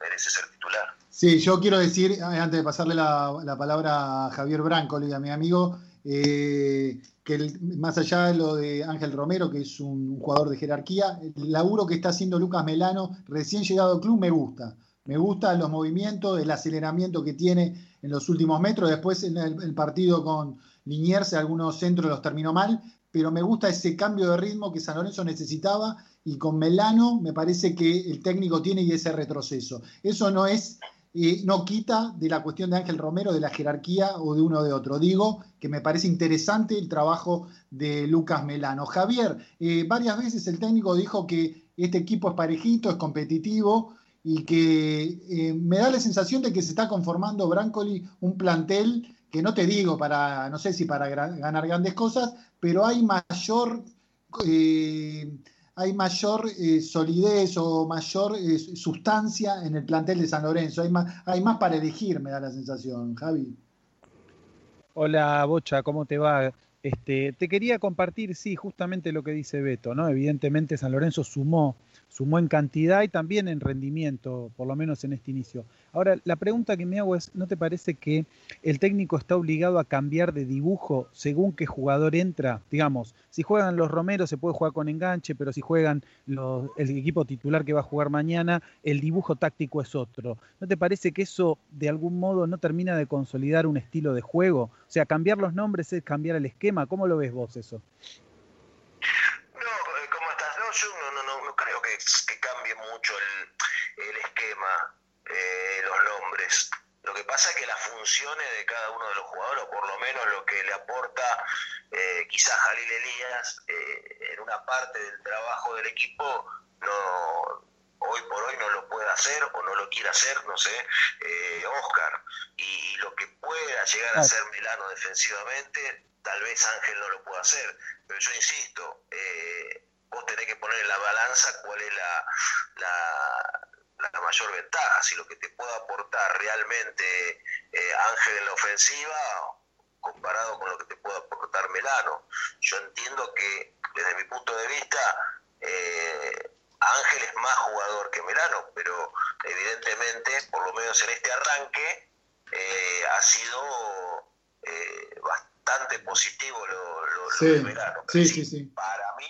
merece ser titular. Sí, yo quiero decir, eh, antes de pasarle la, la palabra a Javier Brancoli, a mi amigo, eh, que el- más allá de lo de Ángel Romero, que es un jugador de jerarquía, el laburo que está haciendo Lucas Melano, recién llegado al club, me gusta. Me gusta los movimientos, el aceleramiento que tiene en los últimos metros. Después en el, el partido con Liniers, algunos centros los terminó mal, pero me gusta ese cambio de ritmo que San Lorenzo necesitaba y con Melano me parece que el técnico tiene y ese retroceso. Eso no es eh, no quita de la cuestión de Ángel Romero, de la jerarquía o de uno o de otro. Digo que me parece interesante el trabajo de Lucas Melano. Javier, eh, varias veces el técnico dijo que este equipo es parejito, es competitivo y que eh, me da la sensación de que se está conformando Brancoli un plantel que no te digo para, no sé si para ganar grandes cosas, pero hay mayor... hay mayor eh, solidez o mayor eh, sustancia en el plantel de San Lorenzo. Hay más, hay más para elegir, me da la sensación, Javi. Hola, Bocha, ¿cómo te va? Este, te quería compartir, sí, justamente lo que dice Beto, ¿no? Evidentemente San Lorenzo sumó, sumó en cantidad y también en rendimiento, por lo menos en este inicio. Ahora, la pregunta que me hago es, ¿no te parece que el técnico está obligado a cambiar de dibujo según qué jugador entra? Digamos, si juegan los Romeros se puede jugar con enganche, pero si juegan el equipo titular que va a jugar mañana, el dibujo táctico es otro. ¿No te parece que eso de algún modo no termina de consolidar un estilo de juego? O sea, cambiar los nombres es cambiar el esquema. ¿Cómo lo ves vos eso? No, eh, ¿cómo estás? No, yo no, no, no, creo que, que cambie mucho el, el esquema, eh, los nombres. Lo que pasa es que las funciones de cada uno de los jugadores, o por lo menos lo que le aporta eh, quizás Jalil Elías eh, en una parte del trabajo del equipo, no hoy por hoy no lo puede hacer o no lo quiere hacer, no sé, eh, Oscar. Y, y lo que pueda llegar a ser Milano defensivamente, tal vez Ángel no lo pueda hacer. Pero yo insisto, eh, vos tenés que poner en la balanza cuál es la, la, mayor ventaja, si lo que te puede aportar realmente eh, Ángel en la ofensiva comparado con lo que te puede aportar Melano. Yo entiendo que desde mi punto de vista eh, Ángel es más jugador que Melano, pero evidentemente, por lo menos en este arranque, ha sido bastante positivo lo, lo- lo Sí, de Melano. Sí, sí, sí. Para mí,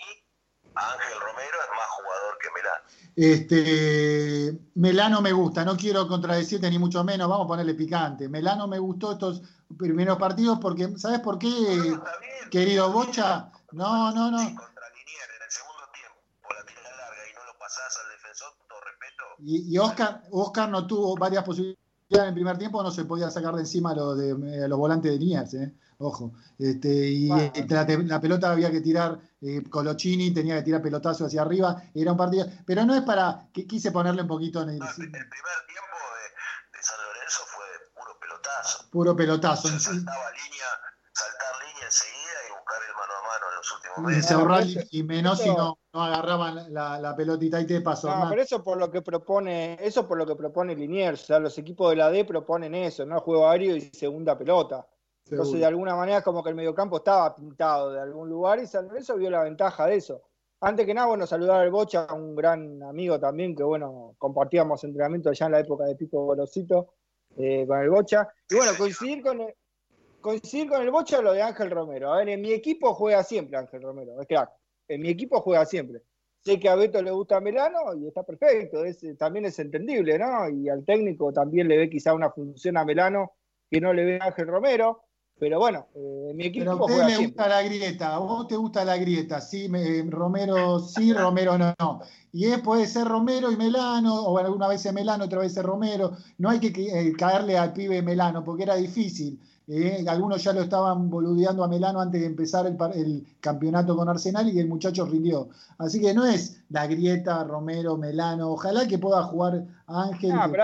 Ángel Romero es más jugador que Melano. Este, Melano me gusta, no quiero contradecirte ni mucho menos, vamos a ponerle picante. Melano me gustó estos primeros partidos porque, ¿sabes por qué, querido Bocha? No, no, no. Y, y Oscar, Oscar no tuvo varias posibilidades en el primer tiempo, no se podía sacar de encima lo de, eh, los volantes de Niers, eh. Ojo. Este, y Bueno. eh, la, la pelota había que tirar, eh, Colochini tenía que tirar pelotazo hacia arriba, era un partido, pero no es para, que quise ponerle un poquito en el, puro pelotazo. en sí. Y se ahorraba y, y menos si no, no agarraban la, la pelotita y te pasó. No, pero eso por lo que propone, eso por lo que propone Liniers, o sea, los equipos de la D proponen eso, ¿no? Juego aéreo y segunda pelota. Entonces, Seguro. de alguna manera, es como que el mediocampo estaba pintado de algún lugar y San Lorenzo vio la ventaja de eso. Antes que nada, bueno, saludar al Bocha, un gran amigo también, que bueno, compartíamos entrenamiento allá en la época de Pipo Gorosito eh, con el Bocha. Y bueno, coincidir con el, coincidir con el Bocha lo de Ángel Romero. A ver, en mi equipo juega siempre Ángel Romero, es crack. En mi equipo juega siempre. Sé que a Beto le gusta Melano y está perfecto, es, también es entendible, ¿no? Y al técnico también le ve quizá una función a Melano que no le ve a Ángel Romero. Pero bueno, eh, mi equipo Pero a usted juega le siempre. gusta la grieta, a vos te gusta la grieta, sí, me- Romero sí, Romero no. no. Y es, puede ser Romero y Melano, o alguna vez es Melano, otra vez es Romero. No hay que eh, caerle al pibe Melano, porque era difícil. Eh. Algunos ya lo estaban boludeando a Melano antes de empezar el, el campeonato con Arsenal y el muchacho rindió. Así que no es la grieta, Romero, Melano. Ojalá que pueda jugar Ángel. Ah, pero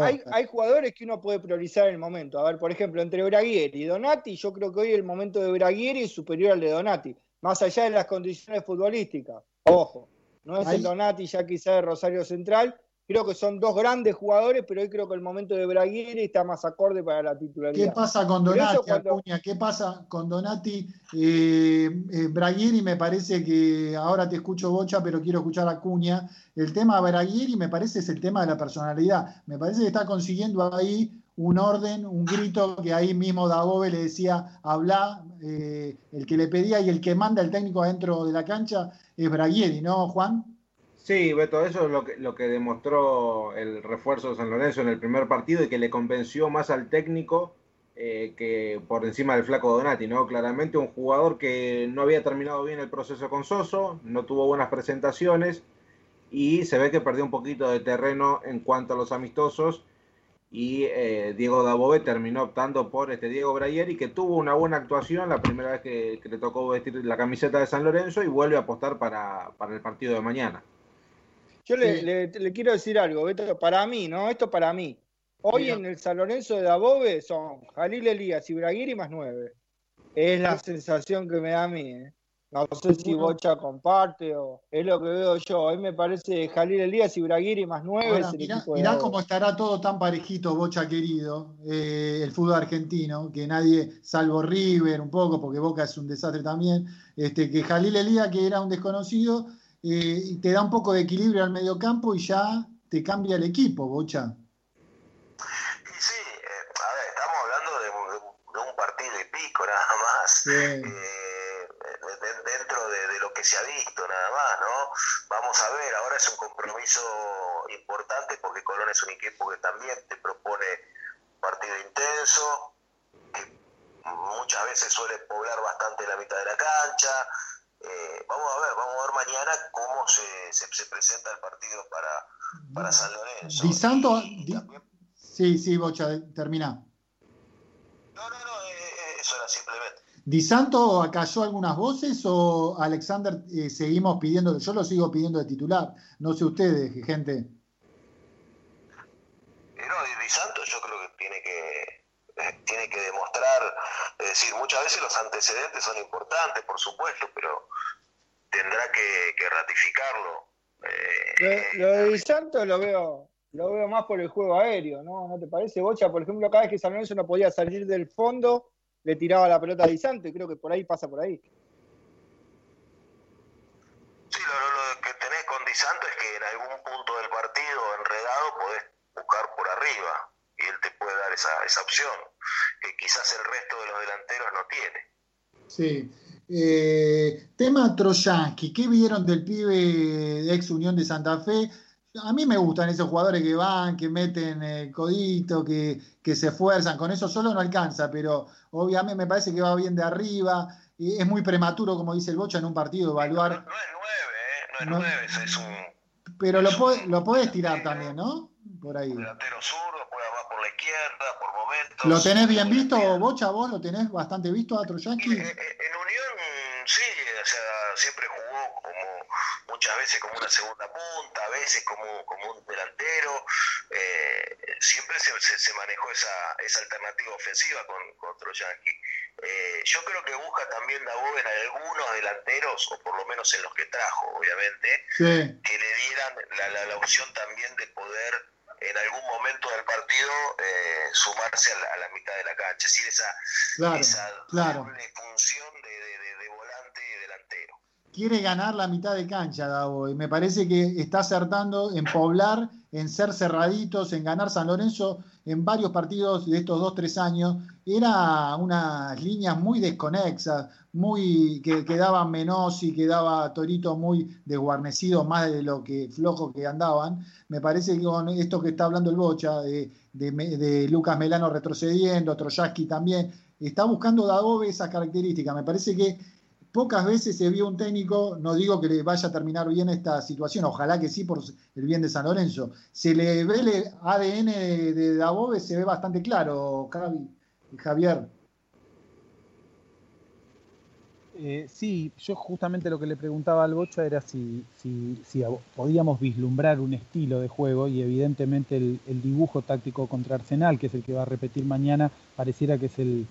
hay, hay, jugadores que uno puede priorizar en el momento. A ver, por ejemplo, entre Braguieri y Donati, yo creo que hoy el momento de Braguieri es superior al de Donati, más allá de las condiciones futbolísticas. Ojo, no es Ahí- el Donati ya quizá de Rosario Central. Creo que son dos grandes jugadores, pero hoy creo que el momento de Braguieri está más acorde para la titularidad. ¿Qué pasa con Donati, cuando- Acuña? ¿Qué pasa con Donati? Eh, eh, Braguieri me parece que ahora te escucho Bocha, pero quiero escuchar a Acuña. El tema de Braguieri me parece es el tema de la personalidad. Me parece que está consiguiendo ahí un orden, un grito que ahí mismo Dagobe le decía, habla, eh, el que le pedía y el que manda el técnico adentro de la cancha es Braguieri, ¿no, Juan? Sí, Beto, eso es lo que, lo que demostró el refuerzo de San Lorenzo en el primer partido y que le convenció más al técnico eh, que por encima del flaco Donati, ¿no? Claramente un jugador que no había terminado bien el proceso con Soso, no tuvo buenas presentaciones y se ve que perdió un poquito de terreno en cuanto a los amistosos y eh, Diego Dabove terminó optando por este Diego Brayeri que tuvo una buena actuación la primera vez que, que le tocó vestir la camiseta de San Lorenzo y vuelve a apostar para, para el partido de mañana. Yo le, le- le quiero decir algo, Beto, para mí, ¿no? Esto para mí. Hoy Mira. en el San Lorenzo de Dabove son Jalil Elías y Braguiri más nueve. Es la sensación que me da a mí, ¿eh? No sé si Bocha comparte o es lo que veo yo. Mí me parece Jalil Elías y Braguiri más nueve Ahora, es el mirá, equipo de mirá Dabove. cómo estará todo tan parejito, Bocha querido, eh, el fútbol argentino, que nadie, salvo River un poco, porque Boca es un desastre también, este, que Jalil Elías, que era un desconocido, eh, y te da un poco de equilibrio al mediocampo y ya te cambia el equipo, Bocha. Estamos hablando de, un- de un partido y pico nada más. Eh, de- de- dentro de, de lo que se ha visto nada más, ¿no? Vamos a ver, ahora es un compromiso importante porque Colón es un equipo que también te propone un partido intenso, que muchas veces suele poblar bastante la mitad de la cancha. Eh, vamos a ver, vamos a ver mañana cómo se, se, se presenta el partido para, para San Lorenzo. Di Santo, Di- sí, sí, Bocha, termina. Eso era simplemente. ¿Di Santo acalló algunas voces o Alexander eh, seguimos pidiendo, yo lo sigo pidiendo de titular, no sé ustedes, gente. Es decir, muchas veces los antecedentes son importantes, por supuesto, pero tendrá que, ratificarlo. Eh, lo, de Di Santo lo veo, lo veo más por el juego aéreo, ¿no? ¿No te parece? Bocha, por ejemplo, cada vez que San Lorenzo no podía salir del fondo, le tiraba la pelota a Di Santo y creo que por ahí pasa por ahí. Sí, lo, que tenés con Di Santo es que en algún punto del partido enredado podés buscar por arriba y él te puede dar esa, esa opción que quizás el resto de los delanteros no tiene. Sí. Eh, tema Troyansky, ¿qué vieron del pibe de ex Unión de Santa Fe? A mí me gustan esos jugadores que van, que meten el codito, que, que se esfuerzan. Con eso solo no alcanza, pero obviamente me parece que va bien de arriba. Y es muy prematuro, como dice el Bocha, en un partido evaluar. No, es nueve, ¿eh? no es No- nueve, es- un Pero lo, puede- lo podés tirar también, ¿no? Por ahí. delantero zurdo, juega más por la izquierda, por momentos. ¿Lo tenés bien visto, Bocha? ¿Vos lo tenés bastante visto a Troyansky? En Unión, sí, o sea, siempre jugó como muchas veces como una segunda punta, a veces como, como un delantero. eh, siempre se, se- se manejó esa, esa alternativa ofensiva con, con. Eh, yo creo que busca también Dabove en algunos delanteros, o por lo menos en los que trajo, obviamente, Sí. que le dieran la, la, la opción también de poder en algún momento del partido eh, sumarse a la, a la mitad de la cancha. Es decir, esa, Claro, esa claro. doble función de, de- de- de volante y delantero. quiere ganar la mitad de cancha, Davo, y me parece que está acertando en poblar, en ser cerraditos, en ganar San Lorenzo en varios partidos de estos dos, tres años. Era unas líneas muy desconexas, muy que quedaban Menosi, quedaba Torito muy desguarnecido, más de lo que flojo que andaban. Me parece que con esto que está hablando el Bocha, de, de, Lucas Melano retrocediendo, Troyaski también, está buscando Dabove esas características. Me parece que pocas veces se vio un técnico, no digo que le vaya a terminar bien esta situación, ojalá que sí por el bien de San Lorenzo. Se le ve el ADN de, Dabove, se ve bastante claro, Javi, Javier. Eh, sí, yo justamente lo que le preguntaba al Bocha era si, si, si podíamos vislumbrar un estilo de juego y evidentemente el, dibujo táctico contra Arsenal, que es el que va a repetir mañana, pareciera que es el,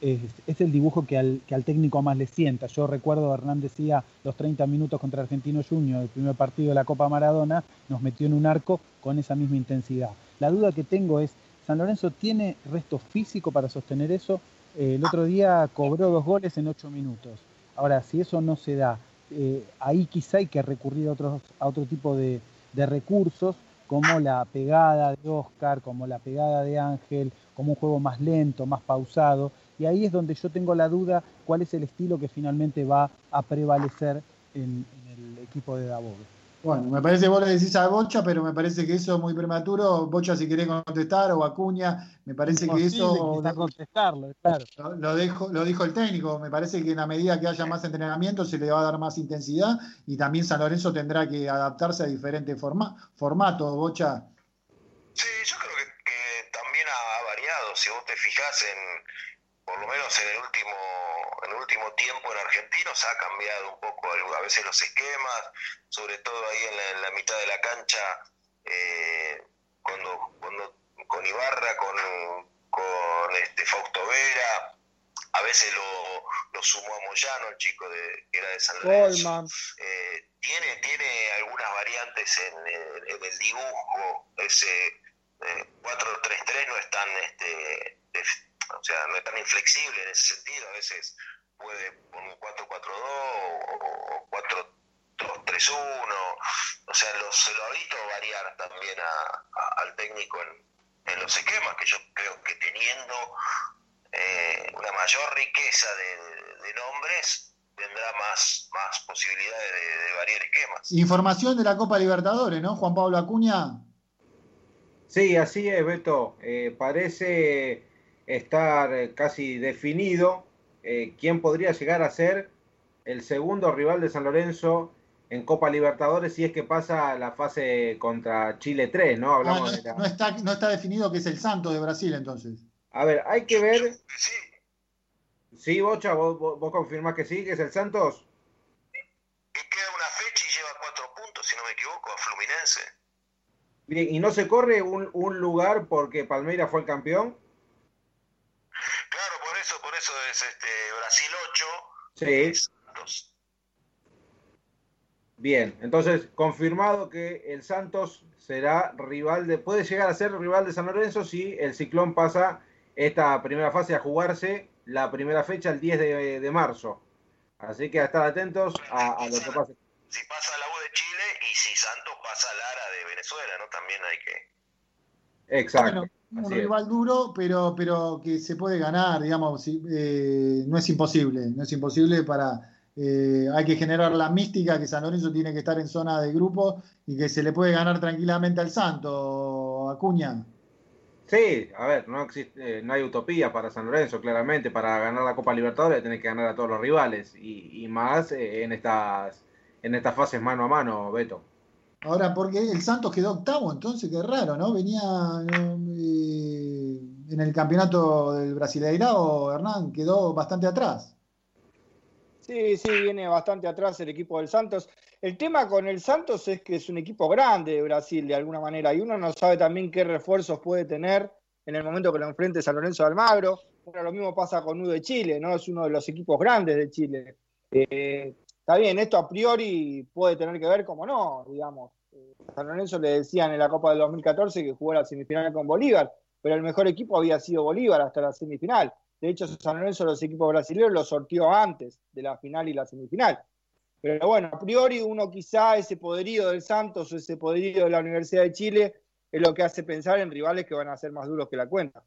es, es el dibujo que al, que al técnico más le sienta. Yo recuerdo, Hernán decía, los 30 minutos contra Argentino Junior, el primer partido de la Copa Maradona, nos metió en un arco con esa misma intensidad. La duda que tengo es, ¿San Lorenzo tiene resto físico para sostener eso? Eh, el otro día cobró dos goles en ocho minutos. Ahora, si eso no se da, eh, ahí quizá hay que recurrir a, otros, a otro tipo de, de recursos, como la pegada de Oscar, como la pegada de Ángel, como un juego más lento, más pausado. Y ahí es donde yo tengo la duda cuál es el estilo que finalmente va a prevalecer en, en el equipo de Dabove. Bueno, me parece que vos le decís a Bocha, pero me parece que eso es muy prematuro. Bocha, si querés contestar, o Acuña, me parece que eso quizá contestarlo, claro. lo, lo dejo- lo dijo el técnico. Me parece que en la medida que haya más entrenamiento se le va a dar más intensidad y también San Lorenzo tendrá que adaptarse a diferentes forma- formatos. Bocha, Sí, yo creo que, que también ha, ha variado. Si vos te fijás en, por lo menos en el último, en el último tiempo en Argentinos ha cambiado un poco a veces los esquemas, sobre todo ahí en la, en la mitad de la cancha, eh, cuando, cuando con Ibarra, con, con este Fausto Vera, a veces lo, lo sumó a Moyano, el chico de, que era de San Lorenzo. Eh, tiene, tiene algunas variantes en, el dibujo, ese eh, 4-3-3 no es tan este, o sea, no es tan inflexible en ese sentido, a veces puede por un 4-4-2 o, o 4-2-3-1, o sea, lo- se lo ha visto variar también a- a- al técnico en, en los esquemas, que yo creo que teniendo eh, una mayor riqueza de, de nombres, tendrá más, más posibilidades de, de variar esquemas. información de la Copa Libertadores, ¿no? Juan Pablo Acuña. Sí, así es, Beto. Eh, parece estar eh, casi definido eh, quién podría llegar a ser el segundo rival de San Lorenzo en Copa Libertadores si es que pasa la fase contra Chile 3, ¿no? Ah, Hablamos no, de la- no está, no está definido que es el Santos de Brasil, entonces. A ver, hay que ver. Sí, Bocha, vos, vos, vos confirmás que sí, que es el Santos. Y queda una fecha y lleva cuatro puntos, si no me equivoco, a Fluminense. Bien, ¿y no se corre un, un lugar porque Palmeiras fue el campeón? Eso, es este Brasil 8, Sí. Santos. Bien, entonces confirmado que el Santos será rival de, puede llegar a ser rival de San Lorenzo si el Ciclón pasa esta primera fase a jugarse la primera fecha el 10 de, de marzo. Así que a estar atentos a, a lo que pase. Si pasa la U de Chile y si Santos pasa Lara de Venezuela, ¿no? También hay que... Exacto. un así es. rival duro, pero, pero que se puede ganar, digamos, eh, no es imposible, no es imposible para... eh, hay que generar la mística que San Lorenzo tiene que estar en zona de grupo y que se le puede ganar tranquilamente al Santo, Acuña. Sí, a ver, no existe, eh, no hay utopía para San Lorenzo, claramente. Para ganar la Copa Libertadores tiene que ganar a todos los rivales y, y más eh, en estas en estas fases mano a mano, Beto. Ahora, porque el Santos quedó octavo, entonces qué raro, ¿no? Venía no, eh, en el campeonato del Brasileirao, Hernán, quedó bastante atrás. Sí, sí, viene bastante atrás el equipo del Santos. El tema con el Santos es que es un equipo grande de Brasil, de alguna manera, y uno no sabe también qué refuerzos puede tener en el momento que lo enfrente San Lorenzo de Almagro. Bueno, lo mismo pasa con U de Chile, ¿no? Es uno de los equipos grandes de Chile. Eh, bien, esto a priori puede tener que ver, como no, digamos. Eh, San Lorenzo le decían en la Copa del 2014 que jugó la semifinal con Bolívar, pero el mejor equipo había sido Bolívar hasta la semifinal. De hecho, San Lorenzo los equipos brasileños los sortió antes de la final y la semifinal. Pero bueno, a priori uno quizá ese poderío del Santos o ese poderío de la Universidad de Chile es lo que hace pensar en rivales que van a ser más duros que la cuenta.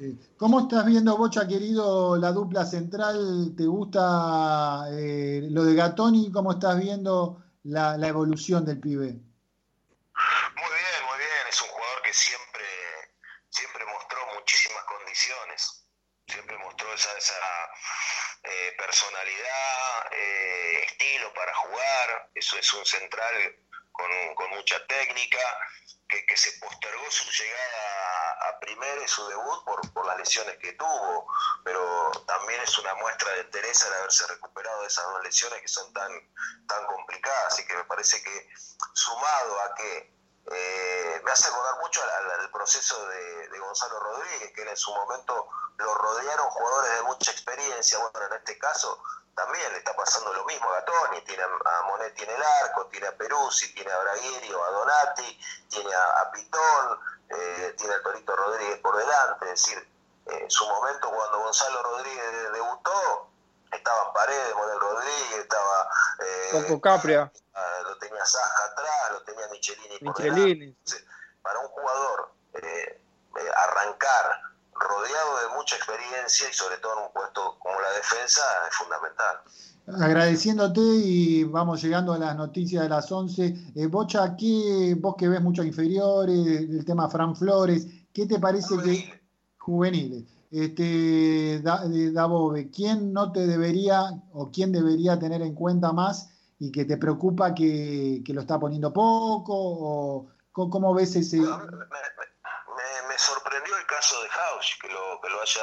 Eh, ¿Cómo estás viendo, Bocha, querido, la dupla central? ¿Te gusta eh, lo de Gatoni? ¿Cómo estás viendo la, evolución del pibe? Muy bien, muy bien. Es un jugador que siempre, siempre mostró muchísimas condiciones. Siempre mostró esa, esa eh, personalidad, estilo para jugar. Eso es un central con, con mucha técnica, que, se postergó su llegada a primera y su debut por, las lesiones que tuvo, pero también es una muestra de entereza de haberse recuperado de esas dos lesiones que son tan, tan complicadas, así que me parece que sumado a que eh, me hace acordar mucho al, al proceso de, de, Gonzalo Rodríguez, que en su momento lo rodearon jugadores de mucha experiencia, bueno, en este caso también le está pasando lo mismo a Gatoni, tiene a Monetti en el arco, tiene a Peruzzi, tiene a Braguerio, a Donati, tiene a, a Pitón, eh, tiene a Torito Rodríguez por delante, es decir, eh, en su momento cuando Gonzalo Rodríguez debutó, estaban Paredes, Morel Rodríguez, estaba... Eh, Coco Capria. Lo tenía Saja atrás, lo tenía Michelini, Michelini. por delante. Entonces, para un jugador eh, arrancar rodeado de mucha experiencia y sobre todo en un puesto como la defensa es fundamental. Agradeciéndote y vamos llegando a las noticias de las 11. Eh, Bocha, aquí vos que ves muchos inferiores, el tema Fran Flores, ¿qué te parece Juvenil. que... Juveniles. Este, da, Dabove, ¿quién no te debería o quién debería tener en cuenta más y que te preocupa que, que lo está poniendo poco? o ¿Cómo ves ese...? No, me, me, me, sorprendió el caso de House, que lo, que lo haya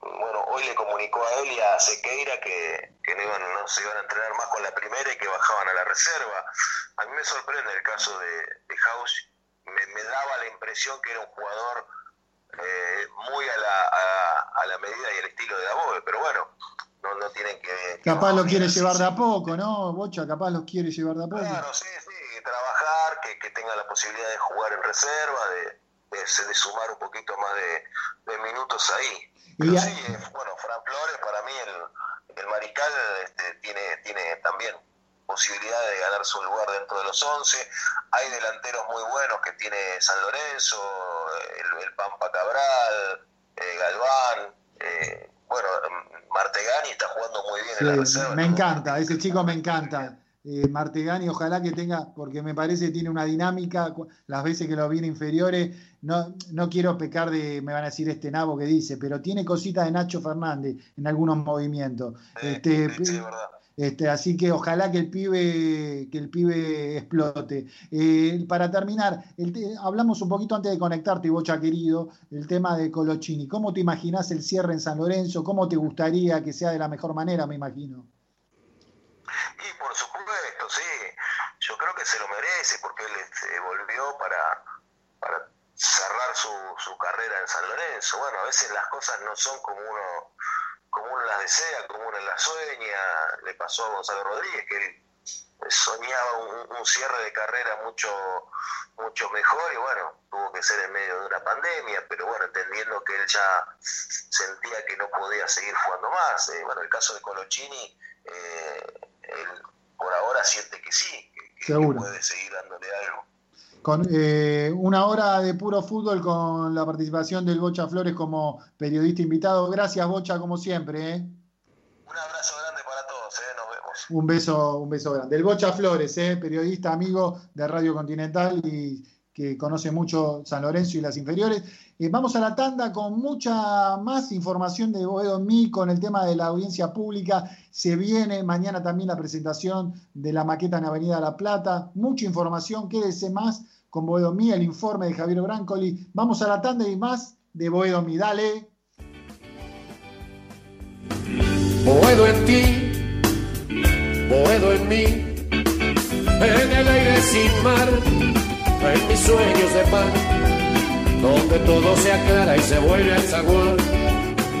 bueno, hoy le comunicó a él y a Sequeira que, que no, iban, no se iban a entrenar más con la primera y que bajaban a la reserva. A mí me sorprende el caso de, de House. Me, me, daba la impresión que era un jugador eh, muy a la, a, a, la medida y el estilo de Dabove, pero bueno, no, no tienen que... Capaz lo quiere llevar de a poco, ¿no? Bocha, capaz los quiere llevar de a poco. Claro, sí, sí, trabajar, que, que tenga la posibilidad de jugar en reserva, de, de, de sumar un poquito más de, de minutos ahí. Pero y sí, eh, bueno, Fran Flores para mí el, el mariscal este, tiene, tiene también posibilidad de ganar su lugar dentro de los 11. Hay delanteros muy buenos que tiene San Lorenzo, el, el Pampa Cabral, eh, Galván, eh, bueno, Martegani está jugando muy bien sí, en la reserva. Me encanta, ese chico me encanta. Eh, Martegani, ojalá que tenga, porque me parece que tiene una dinámica, las veces que lo viene inferiores, no, no quiero pecar de, me van a decir este nabo que dice, pero tiene cositas de Nacho Fernández en algunos movimientos. Sí, este, sí, sí, verdad. Este, así que ojalá que el pibe, que el pibe explote. Eh, para terminar, el te, hablamos un poquito antes de conectarte, Bocha querido, el tema de Colochini. ¿Cómo te imaginas el cierre en San Lorenzo? ¿Cómo te gustaría que sea de la mejor manera, me imagino? Y por supuesto, sí. Yo creo que se lo merece porque él este, volvió para, para cerrar su, su carrera en San Lorenzo. Bueno, a veces las cosas no son como uno como uno las desea, como uno las sueña. Le pasó a Gonzalo Rodríguez, que él soñaba un, un, cierre de carrera mucho, mucho mejor y bueno, tuvo que ser en medio de una pandemia, pero bueno, entendiendo que él ya sentía que no podía seguir jugando más. Eh, bueno, el caso de Colochini, eh, él por ahora siente que sí, que, que puede seguir dándole algo. Con eh, una hora de puro fútbol con la participación del Bocha Flores como periodista invitado. Gracias, Bocha, como siempre. ¿eh? Un abrazo grande para todos, ¿eh? nos vemos. Un beso, un beso grande. El Bocha Flores, periodista amigo de Radio Continental y que conoce mucho San Lorenzo y las inferiores. Eh, vamos a la tanda con mucha más información de Boedo mí con el tema de la audiencia pública. Se viene mañana también la presentación de la maqueta en Avenida La Plata. Mucha información, quédese más con Boedo mí, el informe de Javier Brancoli. Vamos a la tanda y más de Boedo mí. Dale. Boedo en ti, Boedo en mí, en el aire sin mar, en mis sueños de pan, donde todo se aclara y se vuelve a zaguán.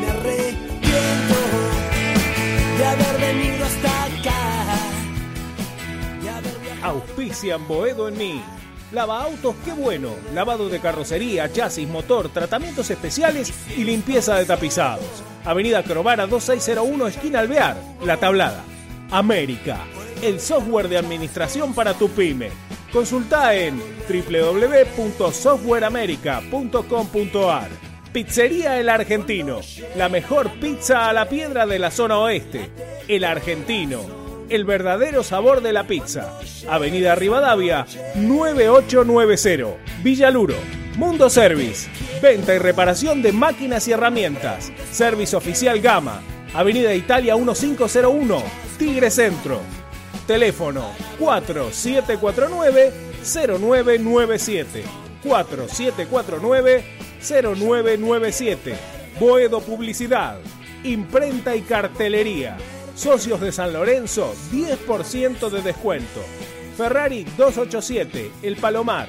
Me arrepiento de haber venido hasta acá. haber viajado- Auspician Boedo en mí. Lava autos, qué bueno. Lavado de carrocería, chasis, motor, tratamientos especiales y limpieza de tapizados. Avenida Crovara 2601, esquina Alvear, La Tablada. América, el software de administración para tu pyme. Consulta en www.softwareamerica.com.ar. Pizzería El Argentino, la mejor pizza a la piedra de la zona oeste. El Argentino, el verdadero sabor de la pizza. Avenida Rivadavia, 9890, Villaluro. Mundo Service, venta y reparación de máquinas y herramientas. Service Oficial Gama, Avenida Italia 1501, Tigre Centro. Teléfono 4749-0997. 4749-0997. Boedo Publicidad. Imprenta y cartelería. Socios de San Lorenzo, 10% de descuento. Ferrari 287, El Palomar.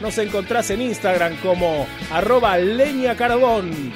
Nos encontrás en Instagram como arroba leña carbón.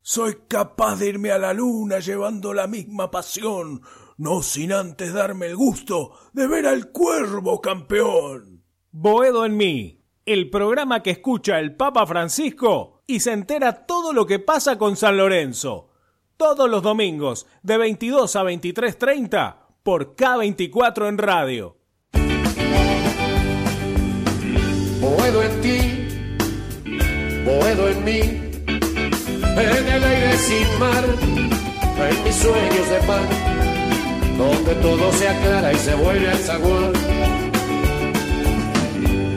Soy capaz de irme a la luna llevando la misma pasión, no sin antes darme el gusto de ver al cuervo campeón. Boedo en mí, el programa que escucha el Papa Francisco y se entera todo lo que pasa con San Lorenzo. Todos los domingos, de 22 a 23.30, por K24 en radio. Boedo en ti, Boedo en mí, en el aire sin mar, en mis sueños de pan, donde todo se aclara y se vuelve a zaguán.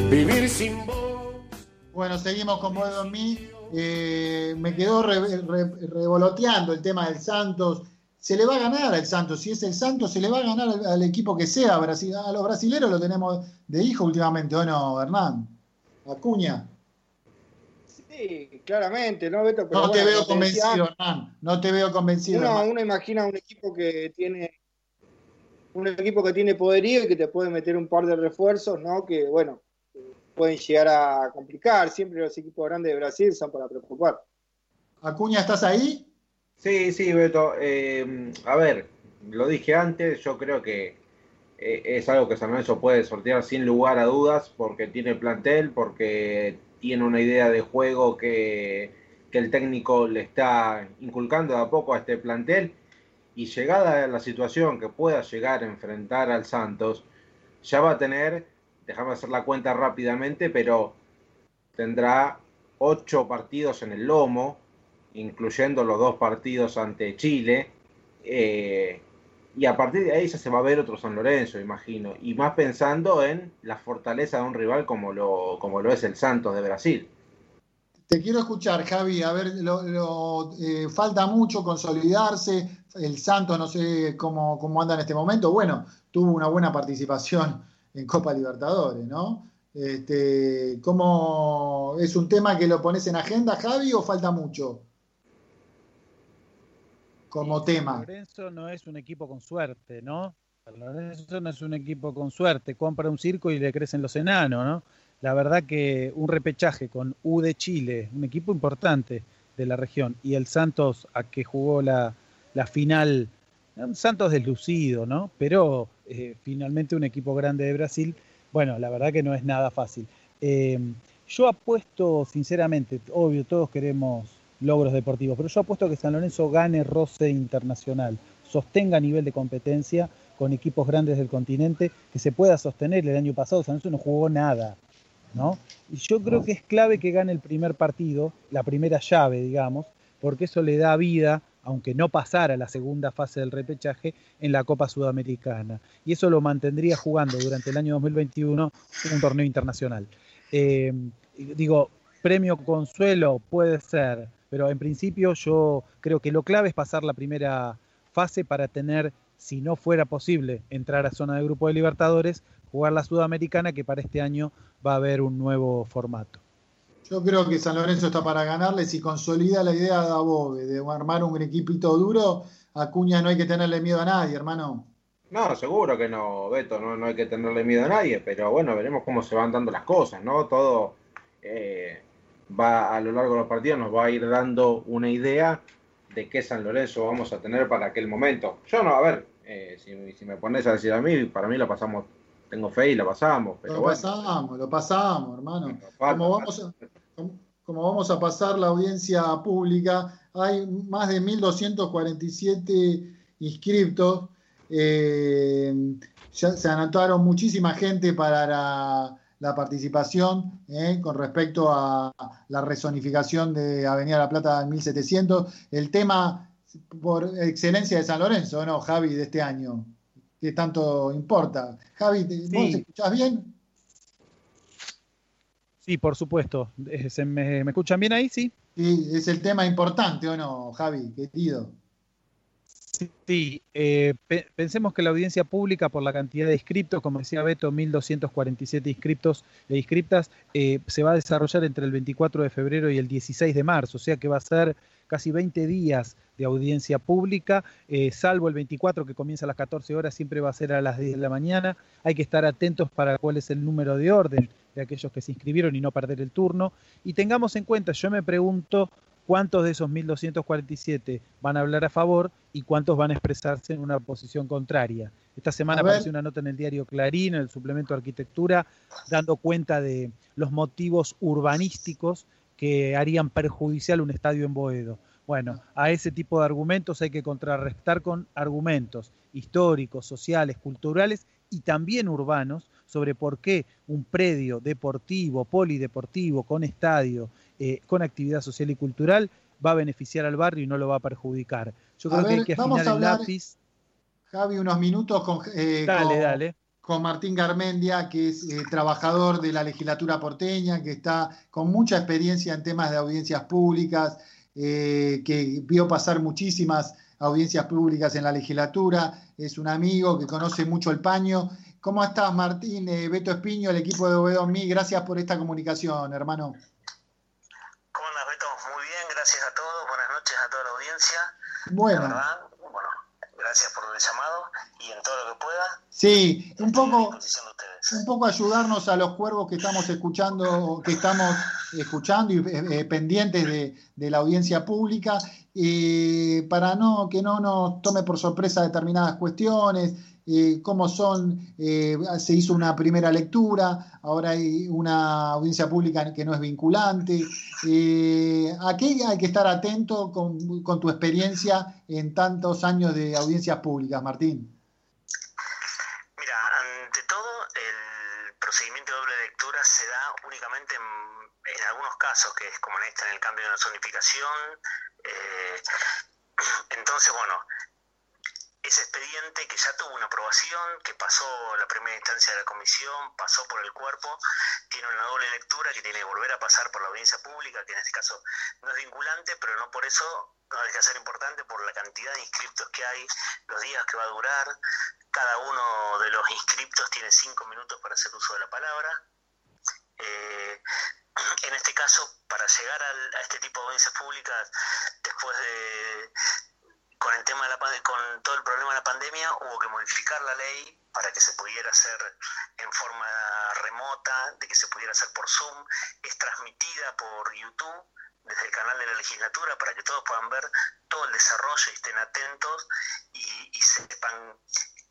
Vivir sin vos. Bueno, seguimos con Boedo en mí. Eh, me quedó re- re- revoloteando el tema del Santos. Se le va a ganar al Santos. Si es el Santos, se le va a ganar al, al equipo que sea. Brasil, a los brasileros lo tenemos de hijo últimamente, ¿o no, Hernán? Acuña. Sí, claramente, ¿no, Beto? Pero No te veo convencido, Hernán. No te veo convencido. Uno, uno imagina un equipo que tiene un equipo que tiene poderío y que te puede meter un par de refuerzos, ¿no? Que bueno, pueden llegar a complicar. Siempre los equipos grandes de Brasil son para preocupar. Acuña, ¿estás ahí? Sí, sí, Beto. Eh, a ver, lo dije antes, yo creo que eh, es algo que San Lorenzo puede sortear sin lugar a dudas, porque tiene plantel, porque tiene una idea de juego que, que el técnico le está inculcando de a poco a este plantel, y llegada a la situación que pueda llegar a enfrentar al Santos, ya va a tener, déjame hacer la cuenta rápidamente, pero tendrá ocho partidos en el lomo, incluyendo los dos partidos ante Chile. eh, y a partir de ahí ya se va a ver otro San Lorenzo, imagino. Y más pensando en la fortaleza de un rival como lo, como lo es el Santos de Brasil. Te quiero escuchar, Javi. A ver, eh, falta mucho consolidarse. El Santos, no sé cómo, cómo anda en este momento. Bueno, tuvo una buena participación en Copa Libertadores, ¿no? Este, ¿cómo, ¿Es un tema que lo pones en agenda, Javi, o falta mucho? como tema. Lorenzo no es un equipo con suerte, ¿no? Lorenzo no es un equipo con suerte, compra un circo y le crecen los enanos, ¿no? La verdad que un repechaje con U de Chile, un equipo importante de la región, y el Santos a que jugó la, la final, un Santos deslucido, ¿no? Pero eh, finalmente un equipo grande de Brasil, bueno, la verdad que no es nada fácil. Eh, yo apuesto, sinceramente, obvio, todos queremos logros deportivos, pero yo apuesto que San Lorenzo gane roce internacional, sostenga nivel de competencia con equipos grandes del continente, que se pueda sostener. El año pasado San Lorenzo no jugó nada, ¿no? Y yo creo que es clave que gane el primer partido, la primera llave, digamos, porque eso le da vida, aunque no pasara la segunda fase del repechaje, en la Copa Sudamericana. Y eso lo mantendría jugando durante el año 2021 un torneo internacional. Eh, digo, premio consuelo puede ser, pero en principio yo creo que lo clave es pasar la primera fase para tener, si no fuera posible, entrar a zona de grupo de Libertadores, jugar la Sudamericana, que para este año va a haber un nuevo formato. Yo creo que San Lorenzo está para ganarle si consolida la idea de Above, de armar un equipito duro. Acuña no hay que tenerle miedo a nadie, hermano. No, seguro que no, Beto, no, no hay que tenerle miedo a nadie, pero bueno, veremos cómo se van dando las cosas, ¿no? Todo eh, va a lo largo de los partidos, nos va a ir dando una idea de qué San Lorenzo vamos a tener para aquel momento. Yo no, a ver, eh, si, si, me pones a decir a mí, para mí la pasamos, tengo fe y la pasamos. Pero lo bueno. pasamos, lo pasamos, hermano. Como vamos, a, como vamos a pasar la audiencia pública, hay más de 1.247 inscriptos. Eh, ya se anotaron muchísima gente para la, la participación eh, con respecto a la resonificación de Avenida La Plata en 1700. El tema por excelencia de San Lorenzo, ¿no, Javi, de este año? ¿Qué tanto importa? Javi, ¿vos sí. escuchás bien? Sí, por supuesto. ¿Se me, ¿Me escuchan bien ahí? Sí. Sí, es el tema importante, ¿o no, Javi, querido? Sí, eh, pe pensemos que la audiencia pública, por la cantidad de inscriptos, como decía Beto, 1.247 inscriptos e inscriptas, eh, se va a desarrollar entre el 24 de febrero y el 16 de marzo, o sea que va a ser casi 20 días de audiencia pública, eh, salvo el 24 que comienza a las 14 horas, siempre va a ser a las 10 de la mañana. Hay que estar atentos para cuál es el número de orden de aquellos que se inscribieron y no perder el turno. Y tengamos en cuenta, yo me pregunto cuántos de esos 1.247 van a hablar a favor y cuántos van a expresarse en una posición contraria. Esta semana apareció una nota en el diario Clarín, en el suplemento de arquitectura, dando cuenta de los motivos urbanísticos que harían perjudicial un estadio en Boedo. Bueno, a ese tipo de argumentos hay que contrarrestar con argumentos históricos, sociales, culturales y también urbanos sobre por qué un predio deportivo, polideportivo, con estadio, eh, con actividad social y cultural, va a beneficiar al barrio y no lo va a perjudicar. Yo creo a ver, que hay que afinar a hablar, el lápiz. Javi, unos minutos con, eh, dale, con, dale. Con, Martín Garmendia, que es eh, trabajador de la legislatura porteña, que está con mucha experiencia en temas de audiencias públicas, eh, que vio pasar muchísimas audiencias públicas en la legislatura, es un amigo que conoce mucho el paño. ¿Cómo estás, Martín? Beto Espiño, el equipo de Ovedo Mi, gracias por esta comunicación, hermano. ¿Cómo andas, Beto? Muy bien, gracias a todos, buenas noches a toda la audiencia. Bueno. La verdad, bueno, gracias por el llamado y en todo lo que pueda. Sí, un poco, un poco ayudarnos a los cuervos que estamos escuchando, que estamos escuchando y eh, pendientes de, de, la audiencia pública, eh, para no que no nos tome por sorpresa determinadas cuestiones, eh, cómo son, eh, se hizo una primera lectura, ahora hay una audiencia pública que no es vinculante. Eh, ¿A qué hay que estar atento con, con, tu experiencia en tantos años de audiencias públicas, Martín? Mira, ante todo, el procedimiento de se da únicamente en, algunos casos, que es como en esta, en el cambio de una zonificación. entonces, bueno, ese expediente que ya tuvo una aprobación, que pasó la primera instancia de la comisión, pasó por el cuerpo, tiene una doble lectura que tiene que volver a pasar por la audiencia pública, que en este caso no es vinculante, pero no por eso no deja de ser importante por la cantidad de inscriptos que hay, los días que va a durar. Cada uno de los inscriptos tiene cinco minutos para hacer uso de la palabra. Eh, en este caso, para llegar a, a este tipo de audiencias públicas, después de con el tema de la con todo el problema de la pandemia hubo que modificar la ley para que se pudiera hacer en forma remota, de que se pudiera hacer por Zoom, es transmitida por YouTube desde el canal de la legislatura para que todos puedan ver todo el desarrollo y estén atentos y sepan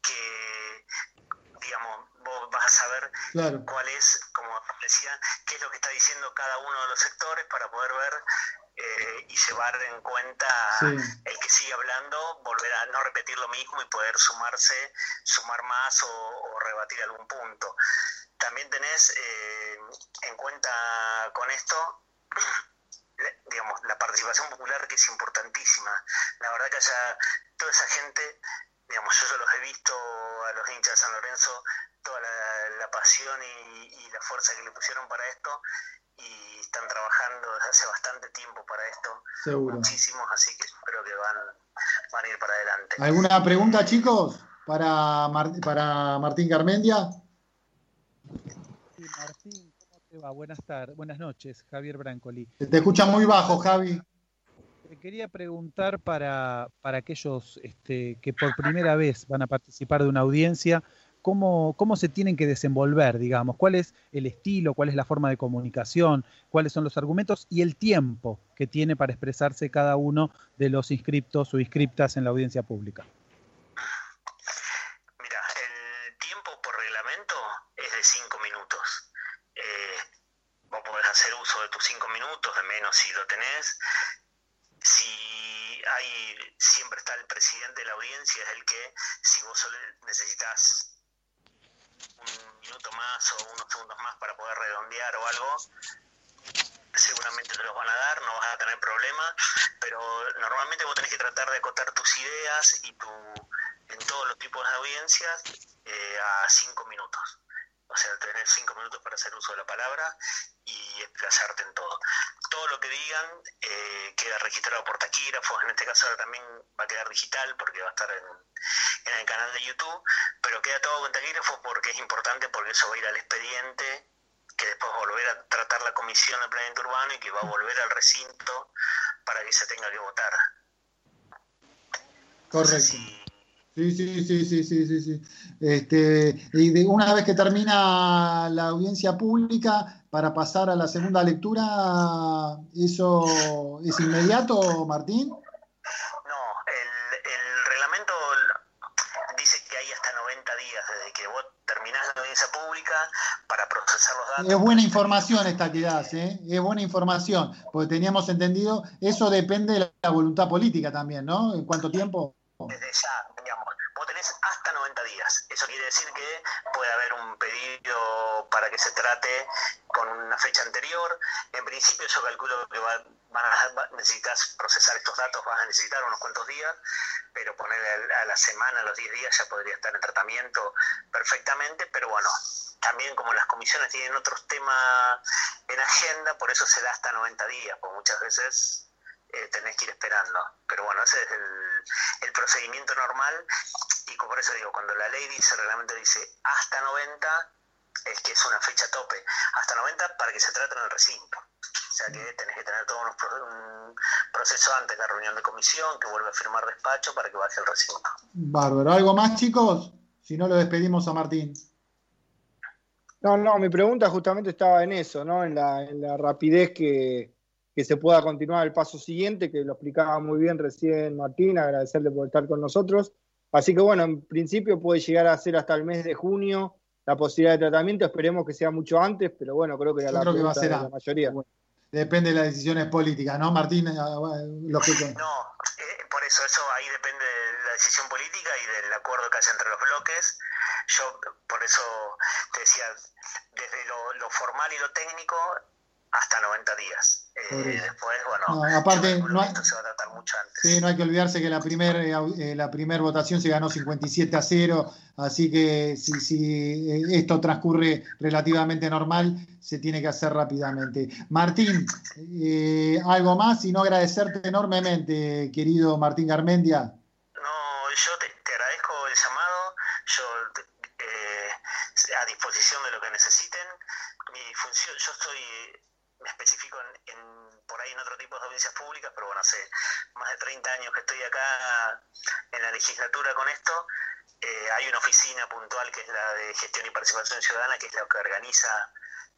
que, digamos, vos vas a saber Claro. cuál es, como decía, qué es lo que está diciendo cada uno de los sectores para poder ver eh, y llevar en cuenta Sí. el que sigue hablando, volver a no repetir lo mismo y poder sumarse, sumar más o, o rebatir algún punto. También tenés eh, en cuenta con esto, digamos, la participación popular que es importantísima. La verdad que haya toda esa gente, digamos, yo, yo los he visto a los hinchas de San Lorenzo, toda la, la pasión y, y la fuerza que le pusieron para esto y están trabajando desde hace bastante tiempo para esto, Seguro. muchísimos, así que espero que van, van a ir para adelante. ¿Alguna pregunta, chicos, para, Mar- para Martín Garmendia? Sí, Martín, ¿cómo te va? Buenas tardes, buenas noches, Javier Brancoli. Te escucha muy bajo, Javi. Quería preguntar para, para aquellos este, que por primera vez van a participar de una audiencia, ¿cómo, ¿cómo se tienen que desenvolver, digamos? ¿Cuál es el estilo, cuál es la forma de comunicación, cuáles son los argumentos y el tiempo que tiene para expresarse cada uno de los inscriptos o inscriptas en la audiencia pública? Mira, el tiempo por reglamento es de cinco minutos. Eh, vos podés hacer uso de tus cinco minutos, de menos si lo tenés. Hay, siempre está el presidente de la audiencia, es el que, si vos solo necesitas un minuto más o unos segundos más para poder redondear o algo, seguramente te los van a dar, no vas a tener problema, pero normalmente vos tenés que tratar de acotar tus ideas y tu, en todos los tipos de audiencias eh, a cinco minutos. O sea, tener cinco minutos para hacer uso de la palabra y expresarte en todo. Todo lo que digan eh, queda registrado por taquígrafos, en este caso ahora también va a quedar digital porque va a estar en, en el canal de YouTube, pero queda todo con taquígrafo porque es importante porque eso va a ir al expediente que después va a volver a tratar la comisión de planeamiento urbano y que va a volver al recinto para que se tenga que votar. Correcto. Sí, sí, sí, sí, sí, sí, sí. Este, y de, una vez que termina la audiencia pública, para pasar a la segunda lectura, ¿eso es inmediato, Martín? No, el, el reglamento dice que hay hasta 90 días desde que vos terminás la audiencia pública para procesar los datos. Es buena información esta que das, ¿eh? Es buena información, porque teníamos entendido, eso depende de la voluntad política también, ¿no? ¿En cuánto tiempo? Desde ya, digamos, vos tenés hasta 90 Eso quiere decir que puede haber un pedido para que se trate con una fecha anterior. En principio yo calculo que va- van a, necesitas procesar estos datos, vas a necesitar unos cuantos días, pero poner a la semana, a los 10 días ya podría estar en tratamiento perfectamente, pero bueno, también como las comisiones tienen otros temas en agenda, por eso se da hasta 90 días, porque muchas veces eh, tenés que ir esperando. Pero bueno, ese es el, el procedimiento normal y por eso digo, cuando la ley dice, el reglamento dice hasta 90, es que es una fecha tope. Hasta 90 para que se trate en el recinto. O sea que tenés que tener todo un proceso antes de la reunión de comisión, que vuelve a firmar despacho para que baje el recinto. Bárbaro. ¿Algo más, chicos? Si no, lo despedimos a Martín. No, no, mi pregunta justamente estaba en eso, ¿no? En la, en la rapidez que, que se pueda continuar el paso siguiente, que lo explicaba muy bien recién Martín, agradecerle por estar con nosotros. Así que bueno, en principio puede llegar a ser hasta el mes de junio la posibilidad de tratamiento, esperemos que sea mucho antes, pero bueno, creo que era Yo la creo que va a ser de la mayoría. Depende de las decisiones políticas, ¿no, Martín? Ah, bueno, lógico. No, eh, por eso eso ahí depende de la decisión política y del acuerdo que haya entre los bloques. Yo por eso te decía, desde lo, lo formal y lo técnico hasta 90 días. Eh, eso. después, bueno, No, aparte, no hay, esto se va a tratar mucho antes. sí, no hay que olvidarse que la primera la primer votación se ganó 57 a 0, así que si, si eh, esto transcurre relativamente normal, se tiene que hacer rápidamente. Martín, eh, algo más y no agradecerte enormemente, querido Martín Garmendia. No, yo te, te agradezco el llamado, yo eh, a disposición de lo que necesiten. Mi función, yo estoy, me especifico en, en por ahí en otro tipo de audiencias públicas, pero bueno, hace más de 30 años que estoy acá en la legislatura con esto. Eh, hay una oficina puntual que es la de gestión y participación ciudadana, que es la que organiza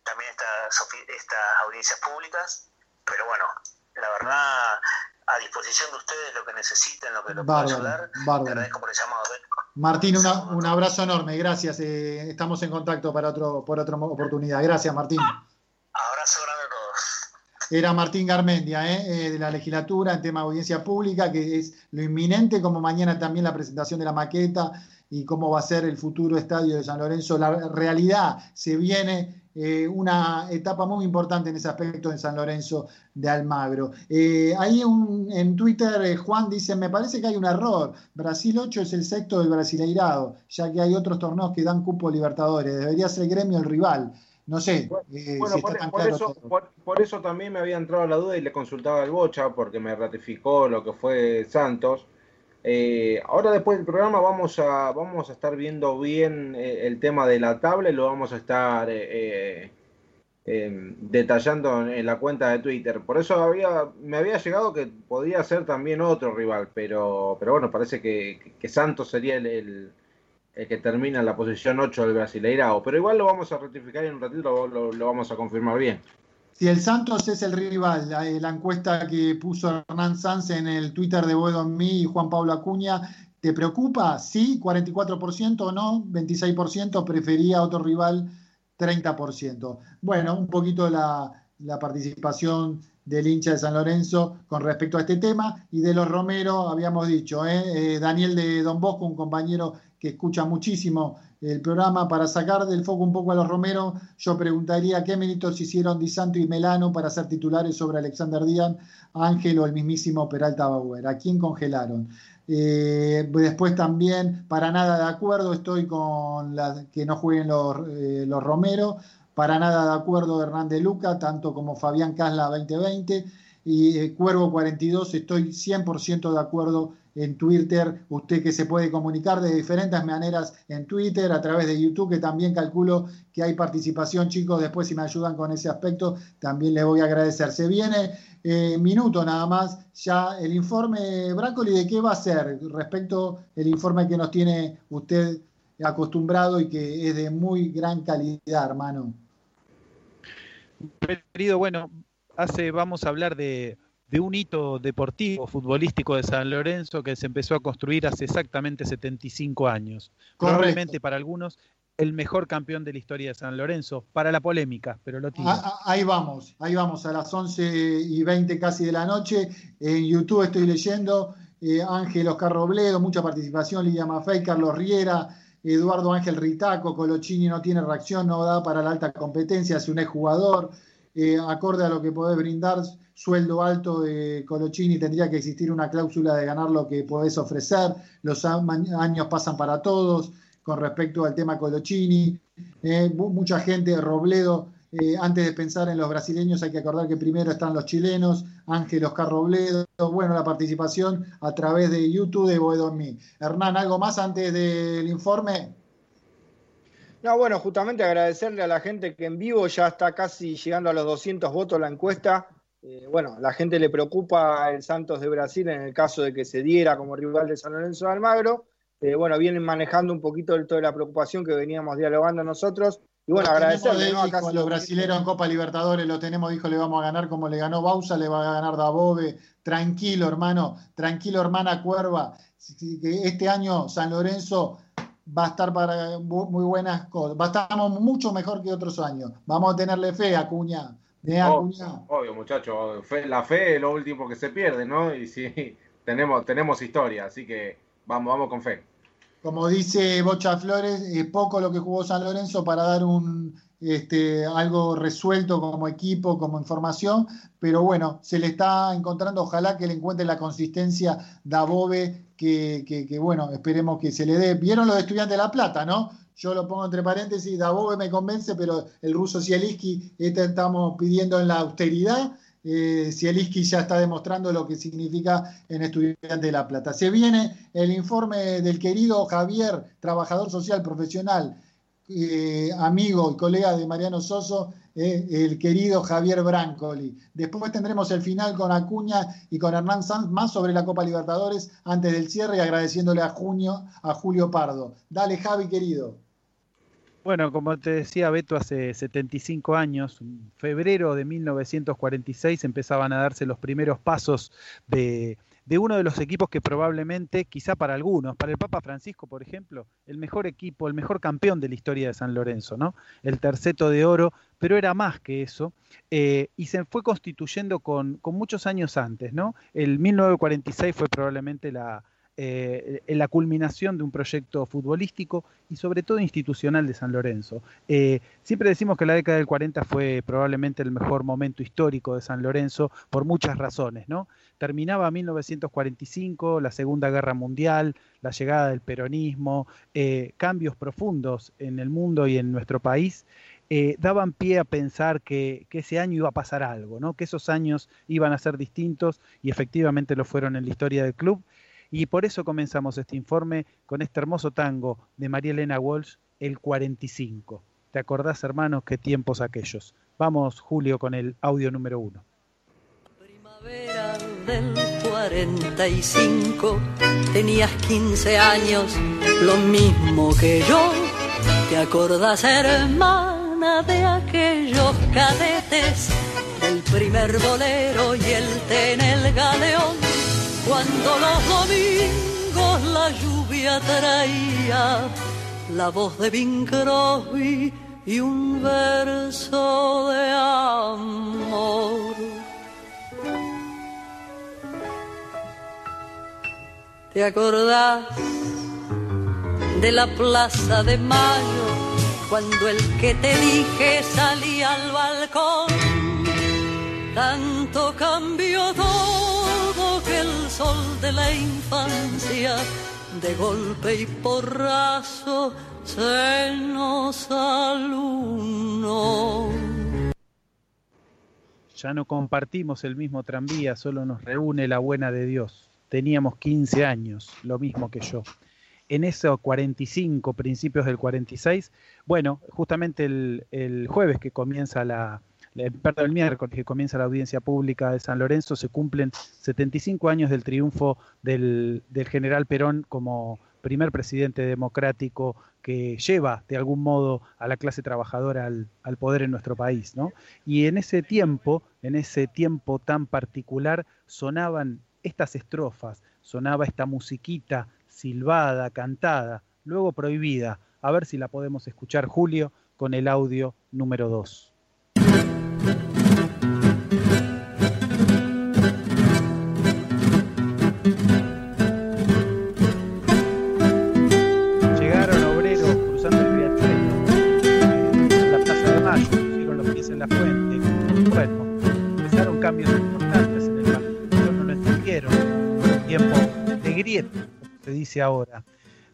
también estas, estas audiencias públicas. Pero bueno, la verdad, a disposición de ustedes lo que necesiten, lo que lo pueda ayudar. bárbaro. Te agradezco por el llamado. Martín, una- un abrazo enorme, gracias. eh, estamos en contacto para otro, por otra oportunidad. Gracias, Martín. Abrazo grande todos. Era Martín Garmendia, eh, eh, de la legislatura en tema de audiencia pública, que es lo inminente, como mañana también la presentación de la maqueta y cómo va a ser el futuro estadio de San Lorenzo. La realidad se viene eh, una etapa muy importante en ese aspecto en San Lorenzo de Almagro. Eh, ahí un- en Twitter Juan dice, me parece que hay un error. Brasil 8 es el sexto del Brasileirado, ya que hay otros torneos que dan cupo Libertadores. Debería ser gremio el rival. No sé eh, Bueno, si por, por claro eso, por, por eso también me había entrado la duda y le consultaba al Bocha porque me ratificó lo que fue Santos. Eh, ahora después del programa vamos a, vamos a estar viendo bien eh, el tema de la tabla y lo vamos a estar eh, eh, eh, detallando en, en la cuenta de Twitter. Por eso había, me había llegado que podía ser también otro rival, pero, pero bueno, parece que, que Santos sería el, el- el que termina en la posición 8 del Brasileirao. Pero igual lo vamos a rectificar y en un ratito lo, lo- vamos a confirmar bien. Si el Santos es el rival, la, la encuesta que puso Hernán Sanz en el Twitter de Boedo mí y Juan Pablo Acuña, ¿te preocupa? Sí, 44% o no, 26%, prefería otro rival, 30%. Bueno, un poquito la, la participación del hincha de San Lorenzo con respecto a este tema y de los Romero, habíamos dicho, ¿eh? Eh, Daniel de Don Bosco, un compañero que escucha muchísimo el programa, para sacar del foco un poco a los Romero, yo preguntaría qué méritos hicieron Di Santo y Melano para ser titulares sobre Alexander Díaz, Ángel o el mismísimo Peralta Bauer, ¿a quién congelaron? Eh, después también, para nada de acuerdo, estoy con que no jueguen los, eh, los Romero, para nada de acuerdo Hernán de Luca, tanto como Fabián Casla 2020, y eh, Cuervo 42, estoy 100% de acuerdo en Twitter, usted que se puede comunicar de diferentes maneras en Twitter, a través de YouTube, que también calculo que hay participación, chicos, después si me ayudan con ese aspecto, también les voy a agradecer. Se viene eh, minuto nada más, ya el informe Brácoli, ¿de qué va a ser respecto el informe que nos tiene usted acostumbrado y que es de muy gran calidad, hermano? Querido, bueno, hace, vamos a hablar de, de un hito deportivo, futbolístico de San Lorenzo que se empezó a construir hace exactamente 75 años. Correcto. Probablemente para algunos el mejor campeón de la historia de San Lorenzo, para la polémica, pero lo tiene. Ah, ah, Ahí vamos, ahí vamos, a las 11 y 20 casi de la noche. En YouTube estoy leyendo eh, Ángel Oscar Robledo, mucha participación, Lidia Maffei, Carlos Riera, Eduardo Ángel Ritaco, Colochini no tiene reacción, no da para la alta competencia, es un exjugador. Eh, acorde a lo que podés brindar, sueldo alto de Colochini, tendría que existir una cláusula de ganar lo que podés ofrecer. Los años pasan para todos con respecto al tema Colochini. Eh, mu- mucha gente, Robledo, eh, antes de pensar en los brasileños hay que acordar que primero están los chilenos, Ángel Oscar Robledo, bueno, la participación a través de YouTube de Boedo. Hernán, ¿algo más antes del informe? No, bueno, justamente agradecerle a la gente que en vivo ya está casi llegando a los 200 votos la encuesta. Eh, bueno, la gente le preocupa el Santos de Brasil en el caso de que se diera como rival de San Lorenzo de Almagro. Eh, bueno, vienen manejando un poquito el- toda la preocupación que veníamos dialogando nosotros. Y bueno, Lo agradecerle de ¿no? casi los brasileros en Copa Libertadores lo tenemos, dijo, le vamos a ganar como le ganó Bausa, le va a ganar Dabove. Tranquilo, hermano, tranquilo, hermana Cuerva. Este año San Lorenzo va a estar para muy buenas cosas. Va a estar mucho mejor que otros años. Vamos a tenerle fe, Acuña. De Acuña. Obvio, muchachos, fe- la fe es lo último que se pierde, ¿no? Y sí, tenemos, tenemos historia, así que vamos, vamos con fe. Como dice Bocha Flores, es poco lo que jugó San Lorenzo para dar un este, algo resuelto como equipo, como información, pero bueno, se le está encontrando, ojalá que le encuentre la consistencia Dabove, que, que, que bueno, esperemos que se le dé. ¿Vieron los estudiantes de La Plata, no? Yo lo pongo entre paréntesis, Dabove me convence, pero el ruso Zielinski, este estamos pidiendo en la austeridad. Eh, ya está demostrando lo que significa en Estudiantes de La Plata. Se viene el informe del querido Javier, trabajador social profesional, eh, amigo y colega de Mariano Soso, eh, el querido Javier Brancoli. Después tendremos el final con Acuña y con Hernán Sanz más sobre la Copa Libertadores antes del cierre y agradeciéndole a, Junio, a Julio Pardo. Dale, Javi, querido. Bueno, como te decía Beto, hace 75 años, en febrero de 1946, empezaban a darse los primeros pasos de, de uno de los equipos que probablemente, quizá para algunos, para el Papa Francisco, por ejemplo, el mejor equipo, el mejor campeón de la historia de San Lorenzo, ¿no? El terceto de oro, pero era más que eso, eh, y se fue constituyendo con, con muchos años antes, ¿no? El 1946 fue probablemente la, eh, la culminación de un proyecto futbolístico y sobre todo institucional de San Lorenzo. Eh, siempre decimos que la década del 40 fue probablemente el mejor momento histórico de San Lorenzo por muchas razones, ¿no? Terminaba 1945, la Segunda Guerra Mundial, la llegada del peronismo, eh, cambios profundos en el mundo y en nuestro país. daban pie a pensar que, que, ese año iba a pasar algo, ¿no? que esos años iban a ser distintos y efectivamente lo fueron en la historia del club y por eso comenzamos este informe con este hermoso tango de María Elena Walsh, el 45. ¿Te acordás, hermanos, qué tiempos aquellos? Vamos, Julio, con el audio número uno. Primavera del 45, tenías 15 años, lo mismo que yo. ¿Te acordás, hermana, de aquellos cadetes? El primer bolero y el ten el galeón cuando los domingos la lluvia traía la voz de Bing Crosby y un verso de amor. ¿Te acordás de la plaza de mayo cuando el que te dije salía al balcón? Tanto cambió todo sol de la infancia de golpe y porrazo se nos alunó. Ya no compartimos el mismo tranvía, solo nos reúne la buena de Dios. Teníamos 15 años, lo mismo que yo. En esos 45, principios del 46, bueno, justamente el jueves que comienza la, perdón, el miércoles que comienza la audiencia pública de San Lorenzo, se cumplen 75 años del triunfo del, general Perón como primer presidente democrático que lleva de algún modo a la clase trabajadora al, al, poder en nuestro país, ¿no? Y en ese tiempo, en ese tiempo tan particular, sonaban estas estrofas, sonaba esta musiquita silbada, cantada, luego prohibida. A ver si la podemos escuchar, Julio, con el audio número 2. Llegaron obreros cruzando el riachuelo, en la Plaza de Mayo, pusieron los pies en la fuente. Bueno, empezaron cambios importantes en el país. no lo entendieron. Tiempo de grieta, se dice ahora.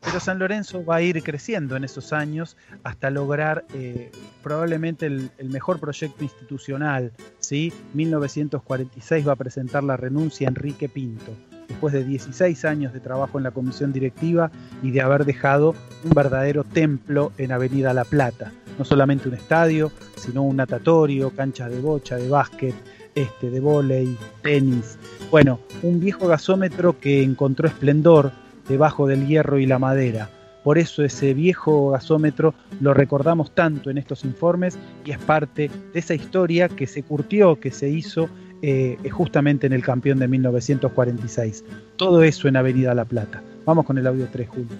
Pero San Lorenzo va a ir creciendo en esos años hasta lograr eh, probablemente el, mejor proyecto institucional. ¿sí? 1946 va a presentar la renuncia a Enrique Pinto, después de 16 años de trabajo en la comisión directiva y de haber dejado un verdadero templo en Avenida La Plata. No solamente un estadio, sino un natatorio, canchas de bocha, de básquet, este, de vóley, tenis. Bueno, un viejo gasómetro que encontró esplendor debajo del hierro y la madera. Por eso ese viejo gasómetro lo recordamos tanto en estos informes y es parte de esa historia que se curtió, que se hizo eh, justamente en el campeón de 1946. Todo eso en Avenida La Plata. Vamos con el audio 3, Julio.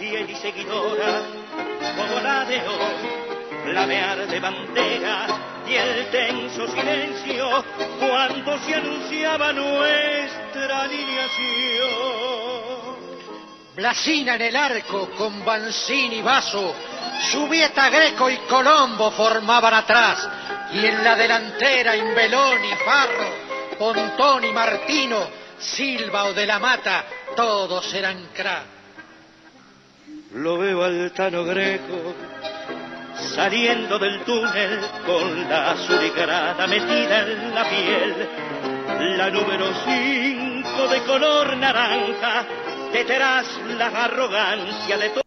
Y seguidora, como la de hoy flamear de bandera y el tenso silencio cuando se anunciaba nuestra alineación. Blasina en el arco con Banzini y Vaso, Subieta Greco y Colombo formaban atrás y en la delantera Imbelón y Farro, Pontón y Martino, Silva o de la Mata, todos eran crack. Lo veo al Tano Greco saliendo del túnel con la azurigrada metida en la piel. la número 5 de color naranja, detrás la arrogancia de todo.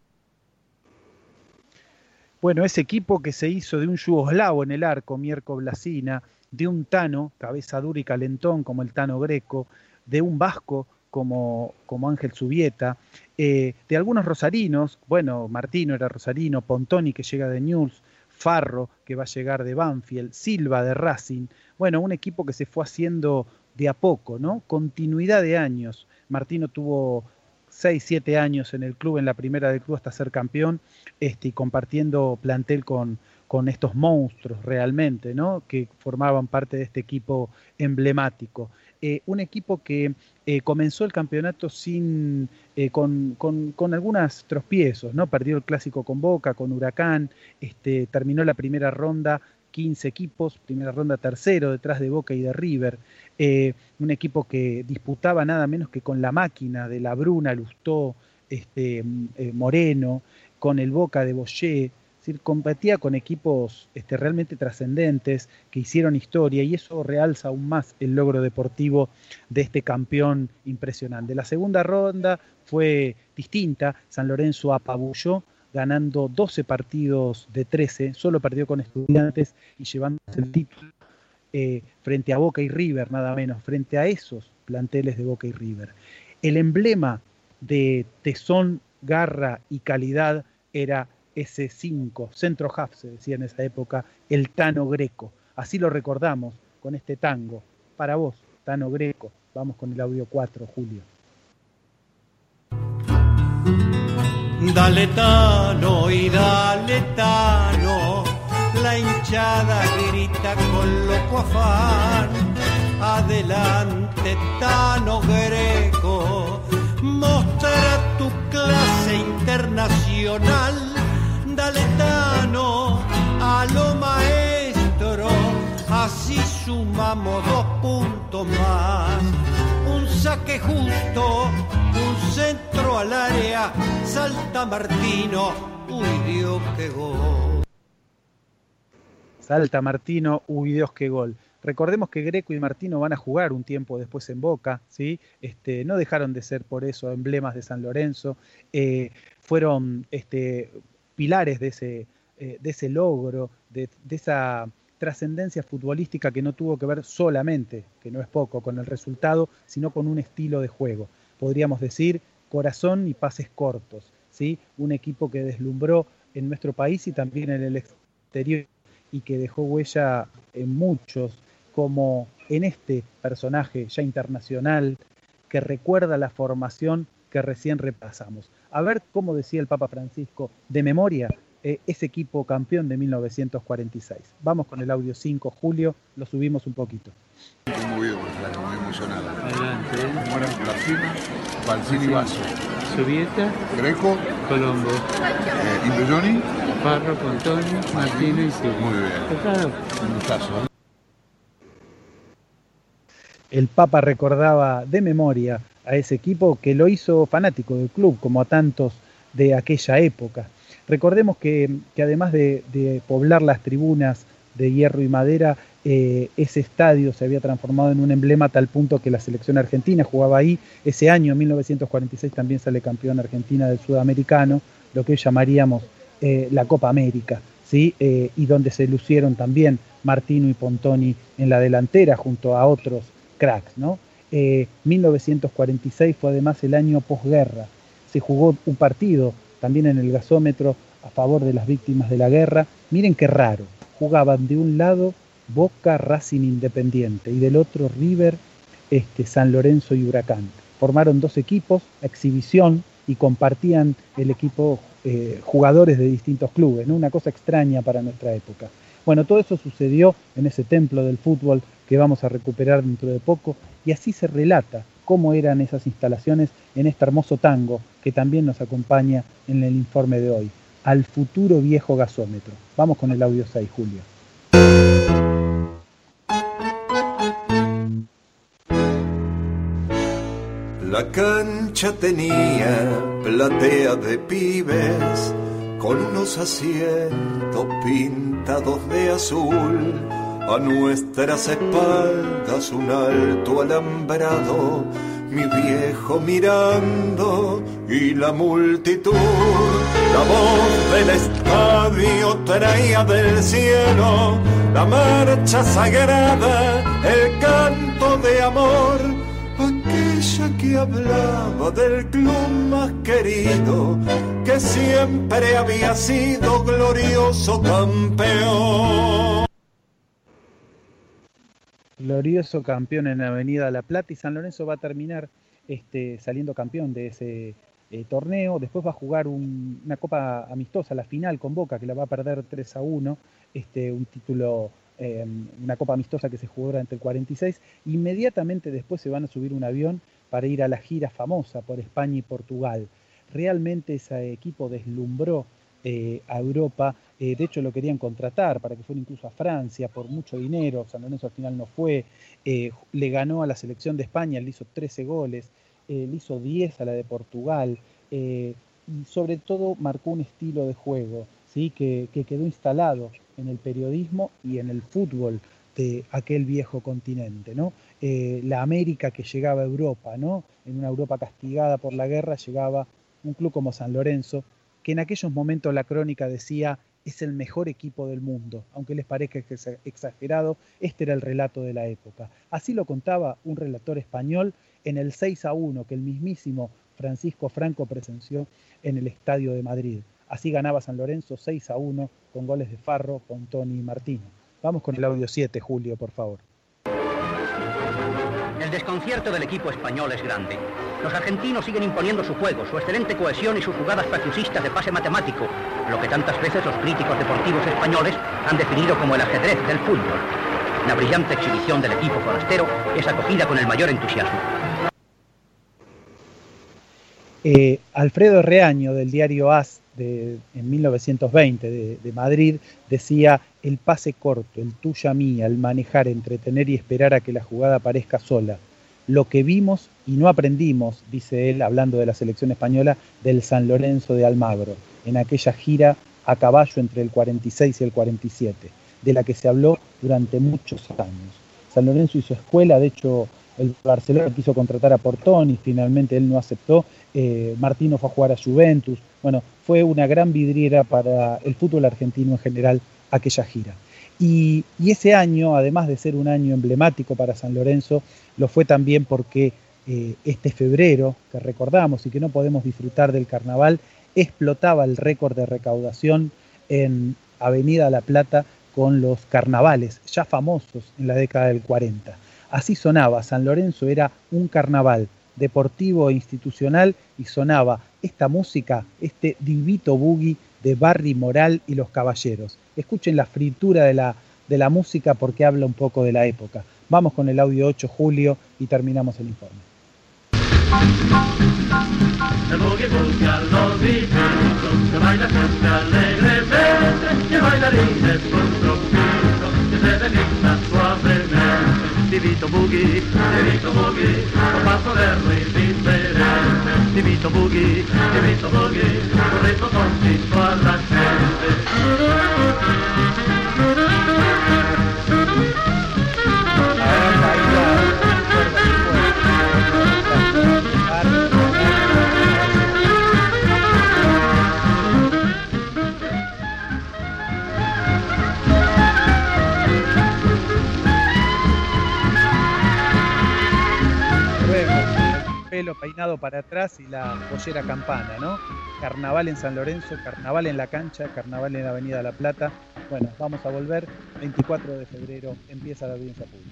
Bueno, ese equipo que se hizo de un yugoslavo en el arco, Mierko Blasina, de un tano, cabeza dura y calentón como el tano greco, de un vasco como, como Ángel Subieta, eh, de algunos rosarinos, bueno, Martino era rosarino, Pontoni que llega de News, Farro que va a llegar de Banfield, Silva de Racing, bueno, un equipo que se fue haciendo de a poco, ¿no? Continuidad de años. Martino tuvo 6, 7 años en el club, en la primera del club hasta ser campeón, este, y compartiendo plantel con, con estos monstruos realmente, ¿no? Que formaban parte de este equipo emblemático. Eh, un equipo que eh, comenzó el campeonato sin, eh, con, con, con algunos tropiezos, ¿no? Perdió el clásico con Boca, con Huracán, este, terminó la primera ronda 15 equipos, primera ronda tercero detrás de Boca y de River, un equipo que disputaba nada menos que con la máquina de la Bruna, Lustó, este, eh, Moreno, con el Boca de Boyer, decir, con equipos este, realmente trascendentes que hicieron historia y eso realza aún más el logro deportivo de este campeón impresionante. La segunda ronda fue distinta, San Lorenzo apabulló ganando 12 partidos de 13, solo perdió con estudiantes y llevándose el título eh, frente a Boca y River, nada menos, frente a esos planteles de Boca y River. El emblema de tesón, garra y calidad era ese 5, centro half se decía en esa época, el Tano Greco. Así lo recordamos con este tango. Para vos, Tano Greco. Vamos con el audio 4, Julio. Dale Tano y dale Tano, la hinchada grita con loco afán. Adelante Tano Greco, mostra tu clase internacional. Dale Tano a lo maestro, así sumamos dos puntos más. Un saque justo, un centro al área, salta Martino, uy Dios qué gol. Salta Martino, uy Dios qué gol. Recordemos que Greco y Martino van a jugar un tiempo después en Boca, ¿sí? Este, no dejaron de ser por eso emblemas de San Lorenzo, eh, fueron este, pilares de ese, eh, de ese logro, de, de esa trascendencia futbolística que no tuvo que ver solamente, que no es poco, con el resultado, sino con un estilo de juego. Podríamos decir corazón y pases cortos, ¿sí? Un equipo que deslumbró en nuestro país y también en el exterior y que dejó huella en muchos, como en este personaje ya internacional que recuerda la formación que recién repasamos. A ver cómo decía el Papa Francisco de memoria eh, ese equipo campeón de 1946. Vamos con el audio 5, Julio, lo subimos un poquito. Muy bien, flaco, muy emocionado. Adelante. Bueno, Placina, Balsini Vaso. Subieta, Greco, Colombo, eh, Induyoni. Parro, Pontoni, Martino y Silva. Muy bien. Un gustazo. El Papa recordaba de memoria a ese equipo que lo hizo fanático del club, como a tantos de aquella época. Recordemos que, además de, poblar las tribunas de hierro y madera, eh, ese estadio se había transformado en un emblema a tal punto que la selección argentina jugaba ahí. Ese año, 1946, también sale campeón argentina del sudamericano, lo que llamaríamos eh, la Copa América, ¿sí? Eh, y donde se lucieron también Martino y Pontoni en la delantera junto a otros cracks. ¿no? 1946 fue además el año posguerra. Se jugó un partido también en el gasómetro a favor de las víctimas de la guerra. Miren qué raro, jugaban de un lado Boca Racing Independiente y del otro River, este, San Lorenzo y Huracán. Formaron dos equipos, exhibición, y compartían el equipo eh, jugadores de distintos clubes, ¿no? una cosa extraña para nuestra época. Bueno, todo eso sucedió en ese templo del fútbol que vamos a recuperar dentro de poco y así se relata cómo eran esas instalaciones en este hermoso tango que también nos acompaña en el informe de hoy, al futuro viejo gasómetro. Vamos con el audio 6, Julio. La cancha tenía platea de pibes con unos asientos pintados de azul a nuestras espaldas un alto alambrado, mi viejo mirando y la multitud, la voz del estadio traía del cielo la marcha sagrada, el canto de amor, aquella que hablaba del club más querido, que siempre había sido glorioso campeón. Glorioso campeón en Avenida La Plata y San Lorenzo va a terminar este, saliendo campeón de ese eh, torneo. Después va a jugar un- una copa amistosa, la final con Boca, que la va a perder 3 a 1. Este, un título, eh, una copa amistosa que se jugó durante el 46. Inmediatamente después se van a subir un avión para ir a la gira famosa por España y Portugal. Realmente ese equipo deslumbró eh, a Europa. Eh, de hecho, lo querían contratar para que fuera incluso a Francia por mucho dinero. San Lorenzo al final no fue. Eh, le ganó a la selección de España, le hizo 13 goles, le hizo 10 a la de Portugal. y sobre todo marcó un estilo de juego ¿sí? que, que quedó instalado en el periodismo y en el fútbol de aquel viejo continente. ¿no? La América que llegaba a Europa, ¿no? en una Europa castigada por la guerra, llegaba un club como San Lorenzo, que en aquellos momentos la crónica decía es el mejor equipo del mundo, aunque les parezca exagerado, este era el relato de la época. Así lo contaba un relator español en el 6 a 1 que el mismísimo Francisco Franco presenció en el Estadio de Madrid. Así ganaba San Lorenzo 6 a 1 con goles de Farro, Pontoni y Martino. Vamos con el audio 7, Julio, por favor. El desconcierto del equipo español es grande. Los argentinos siguen imponiendo su juego, su excelente cohesión y sus jugadas preciosistas de pase matemático, lo que tantas veces los críticos deportivos españoles han definido como el ajedrez del fútbol. La brillante exhibición del equipo forastero es acogida con el mayor entusiasmo. Eh, Alfredo Reaño del diario AS de, en 1920 de, de Madrid decía el pase corto, el tuya mía, el manejar, entretener y esperar a que la jugada aparezca sola. Lo que vimos y no aprendimos, dice él, hablando de la selección española, del San Lorenzo de Almagro, en aquella gira a caballo entre el 46 y el 47, de la que se habló durante muchos años. San Lorenzo hizo escuela, de hecho el Barcelona quiso contratar a Portón y finalmente él no aceptó. Eh, Martino fue a jugar a Juventus. Bueno, fue una gran vidriera para el fútbol argentino en general aquella gira. Y, ese año, además de ser un año emblemático para San Lorenzo, lo fue también porque eh, este febrero, que recordamos y que no podemos disfrutar del carnaval, explotaba el récord de recaudación en Avenida La Plata con los carnavales, ya famosos en la década del 40. Así sonaba, San Lorenzo era un carnaval deportivo e institucional y sonaba esta música, este divito boogie de Barry Moral y los Caballeros. Escuchen la fritura de la, de la música porque habla un poco de la época. Vamos con el audio 8 Julio y terminamos el informe. Divito boogie, divito boogie, con paso lerdo y diferente. Divito boogie, divito boogie, un ritmo tontito a la pelo para atrás y la pollera campana, ¿no? Carnaval en San Lorenzo, carnaval en la cancha, carnaval en la Avenida La Plata. Bueno, vamos a volver. 24 de febrero empieza la audiencia pública.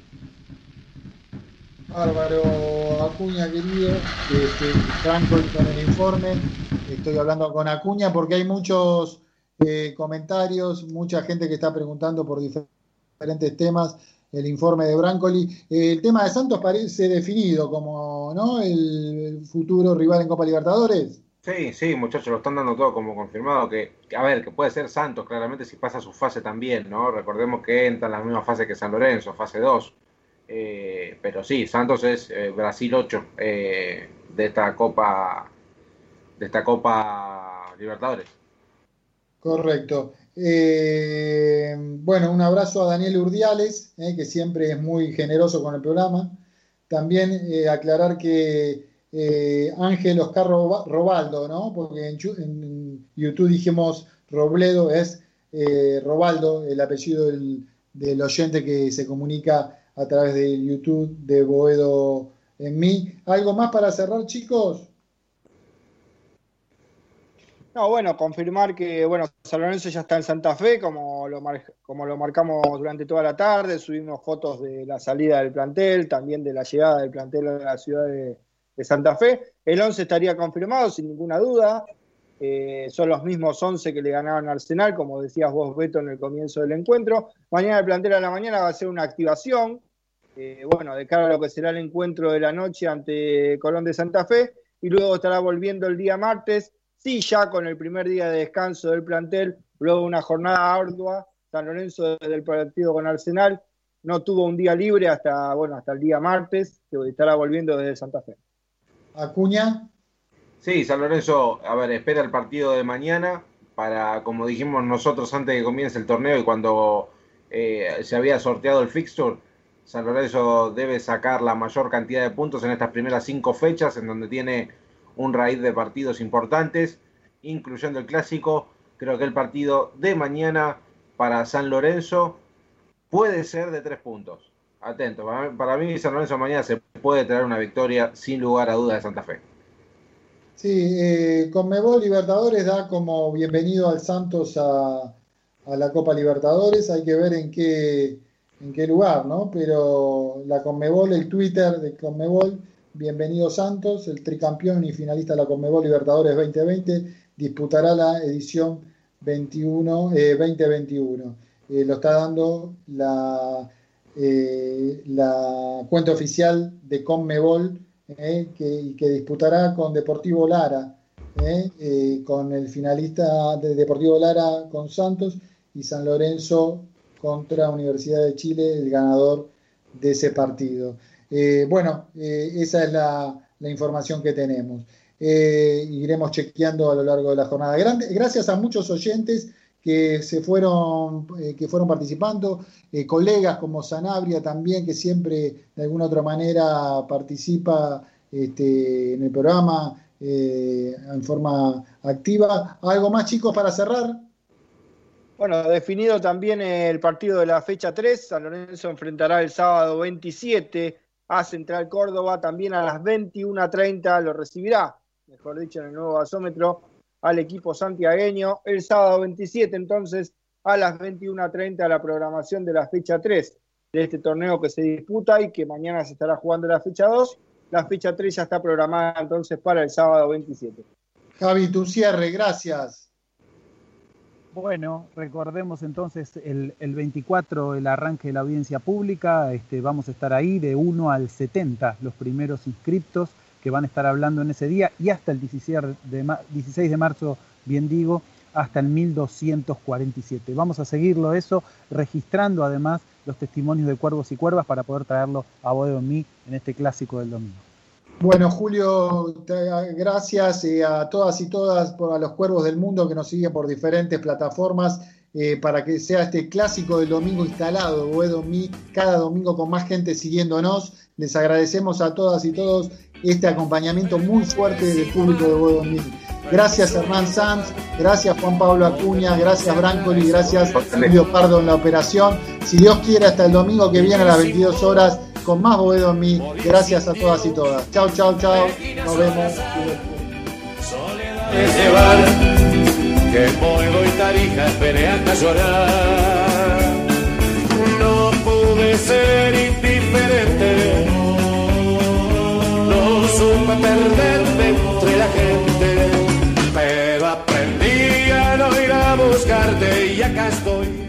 Bárbaro Acuña, querido, este, Franco con el informe. Estoy hablando con Acuña porque hay muchos eh, comentarios, mucha gente que está preguntando por diferentes temas el informe de Brancoli. Eh, el tema de Santos parece definido como ¿no? el futuro rival en Copa Libertadores. Sí, sí, muchachos, lo están dando todo como confirmado. Que, que, a ver, que puede ser Santos claramente si pasa su fase también, ¿no? Recordemos que entra en la misma fase que San Lorenzo, fase 2. Eh, pero sí, Santos es eh, Brasil 8 eh, de esta Copa de esta Copa Libertadores. Correcto. Eh, bueno, un abrazo a Daniel Urdiales, eh, que siempre es muy generoso con el programa. También eh, aclarar que Ángel Oscar Roba- Robaldo, ¿no? Porque en, en YouTube dijimos Robledo, es Robaldo, el apellido del, del oyente que se comunica a través del YouTube de Boedo en mí. ¿Algo más para cerrar, chicos? No, bueno, confirmar que bueno, San ya está en Santa Fe, como lo, como lo marcamos durante toda la tarde, subimos fotos de la salida del plantel, también de la llegada del plantel a la ciudad de, de Santa Fe. El 11 estaría confirmado, sin ninguna duda. Eh, son los mismos 11 que le ganaron a Arsenal, como decías vos, Beto, en el comienzo del encuentro. Mañana el plantel a la mañana va a ser una activación, eh, bueno, de cara a lo que será el encuentro de la noche ante Colón de Santa Fe, y luego estará volviendo el día martes, sí, ya con el primer día de descanso del plantel, luego una jornada ardua. San Lorenzo desde el partido con Arsenal no tuvo un día libre hasta, bueno, hasta el día martes, que estará volviendo desde Santa Fe. Acuña. Sí, San Lorenzo, a ver, espera el partido de mañana para, como dijimos nosotros antes de que comience el torneo y cuando eh, se había sorteado el fixture, San Lorenzo debe sacar la mayor cantidad de puntos en estas primeras cinco fechas, en donde tiene un raíz de partidos importantes, incluyendo el clásico. Creo que el partido de mañana para San Lorenzo puede ser de tres puntos. Atento, para mí, San Lorenzo mañana se puede traer una victoria sin lugar a dudas de Santa Fe. Sí, eh, Conmebol Libertadores da como bienvenido al Santos a, a la Copa Libertadores. Hay que ver en qué, en qué lugar, ¿no? Pero la Conmebol, el Twitter de Conmebol, bienvenido Santos, el tricampeón y finalista de la Conmebol Libertadores 2020, disputará la edición 21, eh, 2021. Eh, lo está dando la, eh, la cuenta oficial de Conmebol que, que disputará con Deportivo Lara, con el finalista de Deportivo Lara con Santos y San Lorenzo contra Universidad de Chile, el ganador de ese partido. Eh, bueno, eh, esa es la, información que tenemos. Eh, iremos chequeando a lo largo de la jornada. Gracias a muchos oyentes que se fueron, que fueron participando, colegas como Sanabria también, que siempre de alguna otra manera participa este, en el programa en forma activa. ¿Algo más, chicos, para cerrar? Bueno, definido también el partido de la fecha 3, San Lorenzo enfrentará el sábado 27 a Central Córdoba, también a las 21.30 lo recibirá, mejor dicho, en el nuevo gasómetro al equipo santiagueño. El sábado 27, entonces, a las 21.30 la programación de la fecha 3 de este torneo que se disputa y que mañana se estará jugando la fecha 2. La fecha 3 ya está programada entonces para el sábado 27. Javi, tu cierre, gracias. Bueno, recordemos entonces el, el 24 el arranque de la audiencia pública, este, vamos a estar ahí de 1 al 70, los primeros inscriptos que van a estar hablando en ese día y hasta el 16 de, 16 de marzo, bien digo, hasta el 1247. Vamos a seguirlo eso, registrando además los testimonios de cuervos y cuervas para poder traerlo a Bodeo en mí en este clásico del domingo. Bueno, Julio, te- gracias eh, a todas y todas, por, a los cuervos del mundo que nos siguen por diferentes plataformas, eh, para que sea este clásico del domingo instalado, Boedo Mi, cada domingo con más gente siguiéndonos. Les agradecemos a todas y todos este acompañamiento muy fuerte del público de Boedo Mi. Gracias Hernán Sanz, gracias Juan Pablo Acuña, gracias Brancoli, gracias Julio Pardo en la operación. Si Dios quiere, hasta el domingo que viene a las 22 horas con más Boedo en mí. Gracias a todas y todas. Chao, chao, chao. Nos vemos. es llevar que Boedo y Tarija pelean a llorar. No pude ser indiferente, no supe perderme entre la gente, pero aprendí a no ir a buscarte y acá estoy.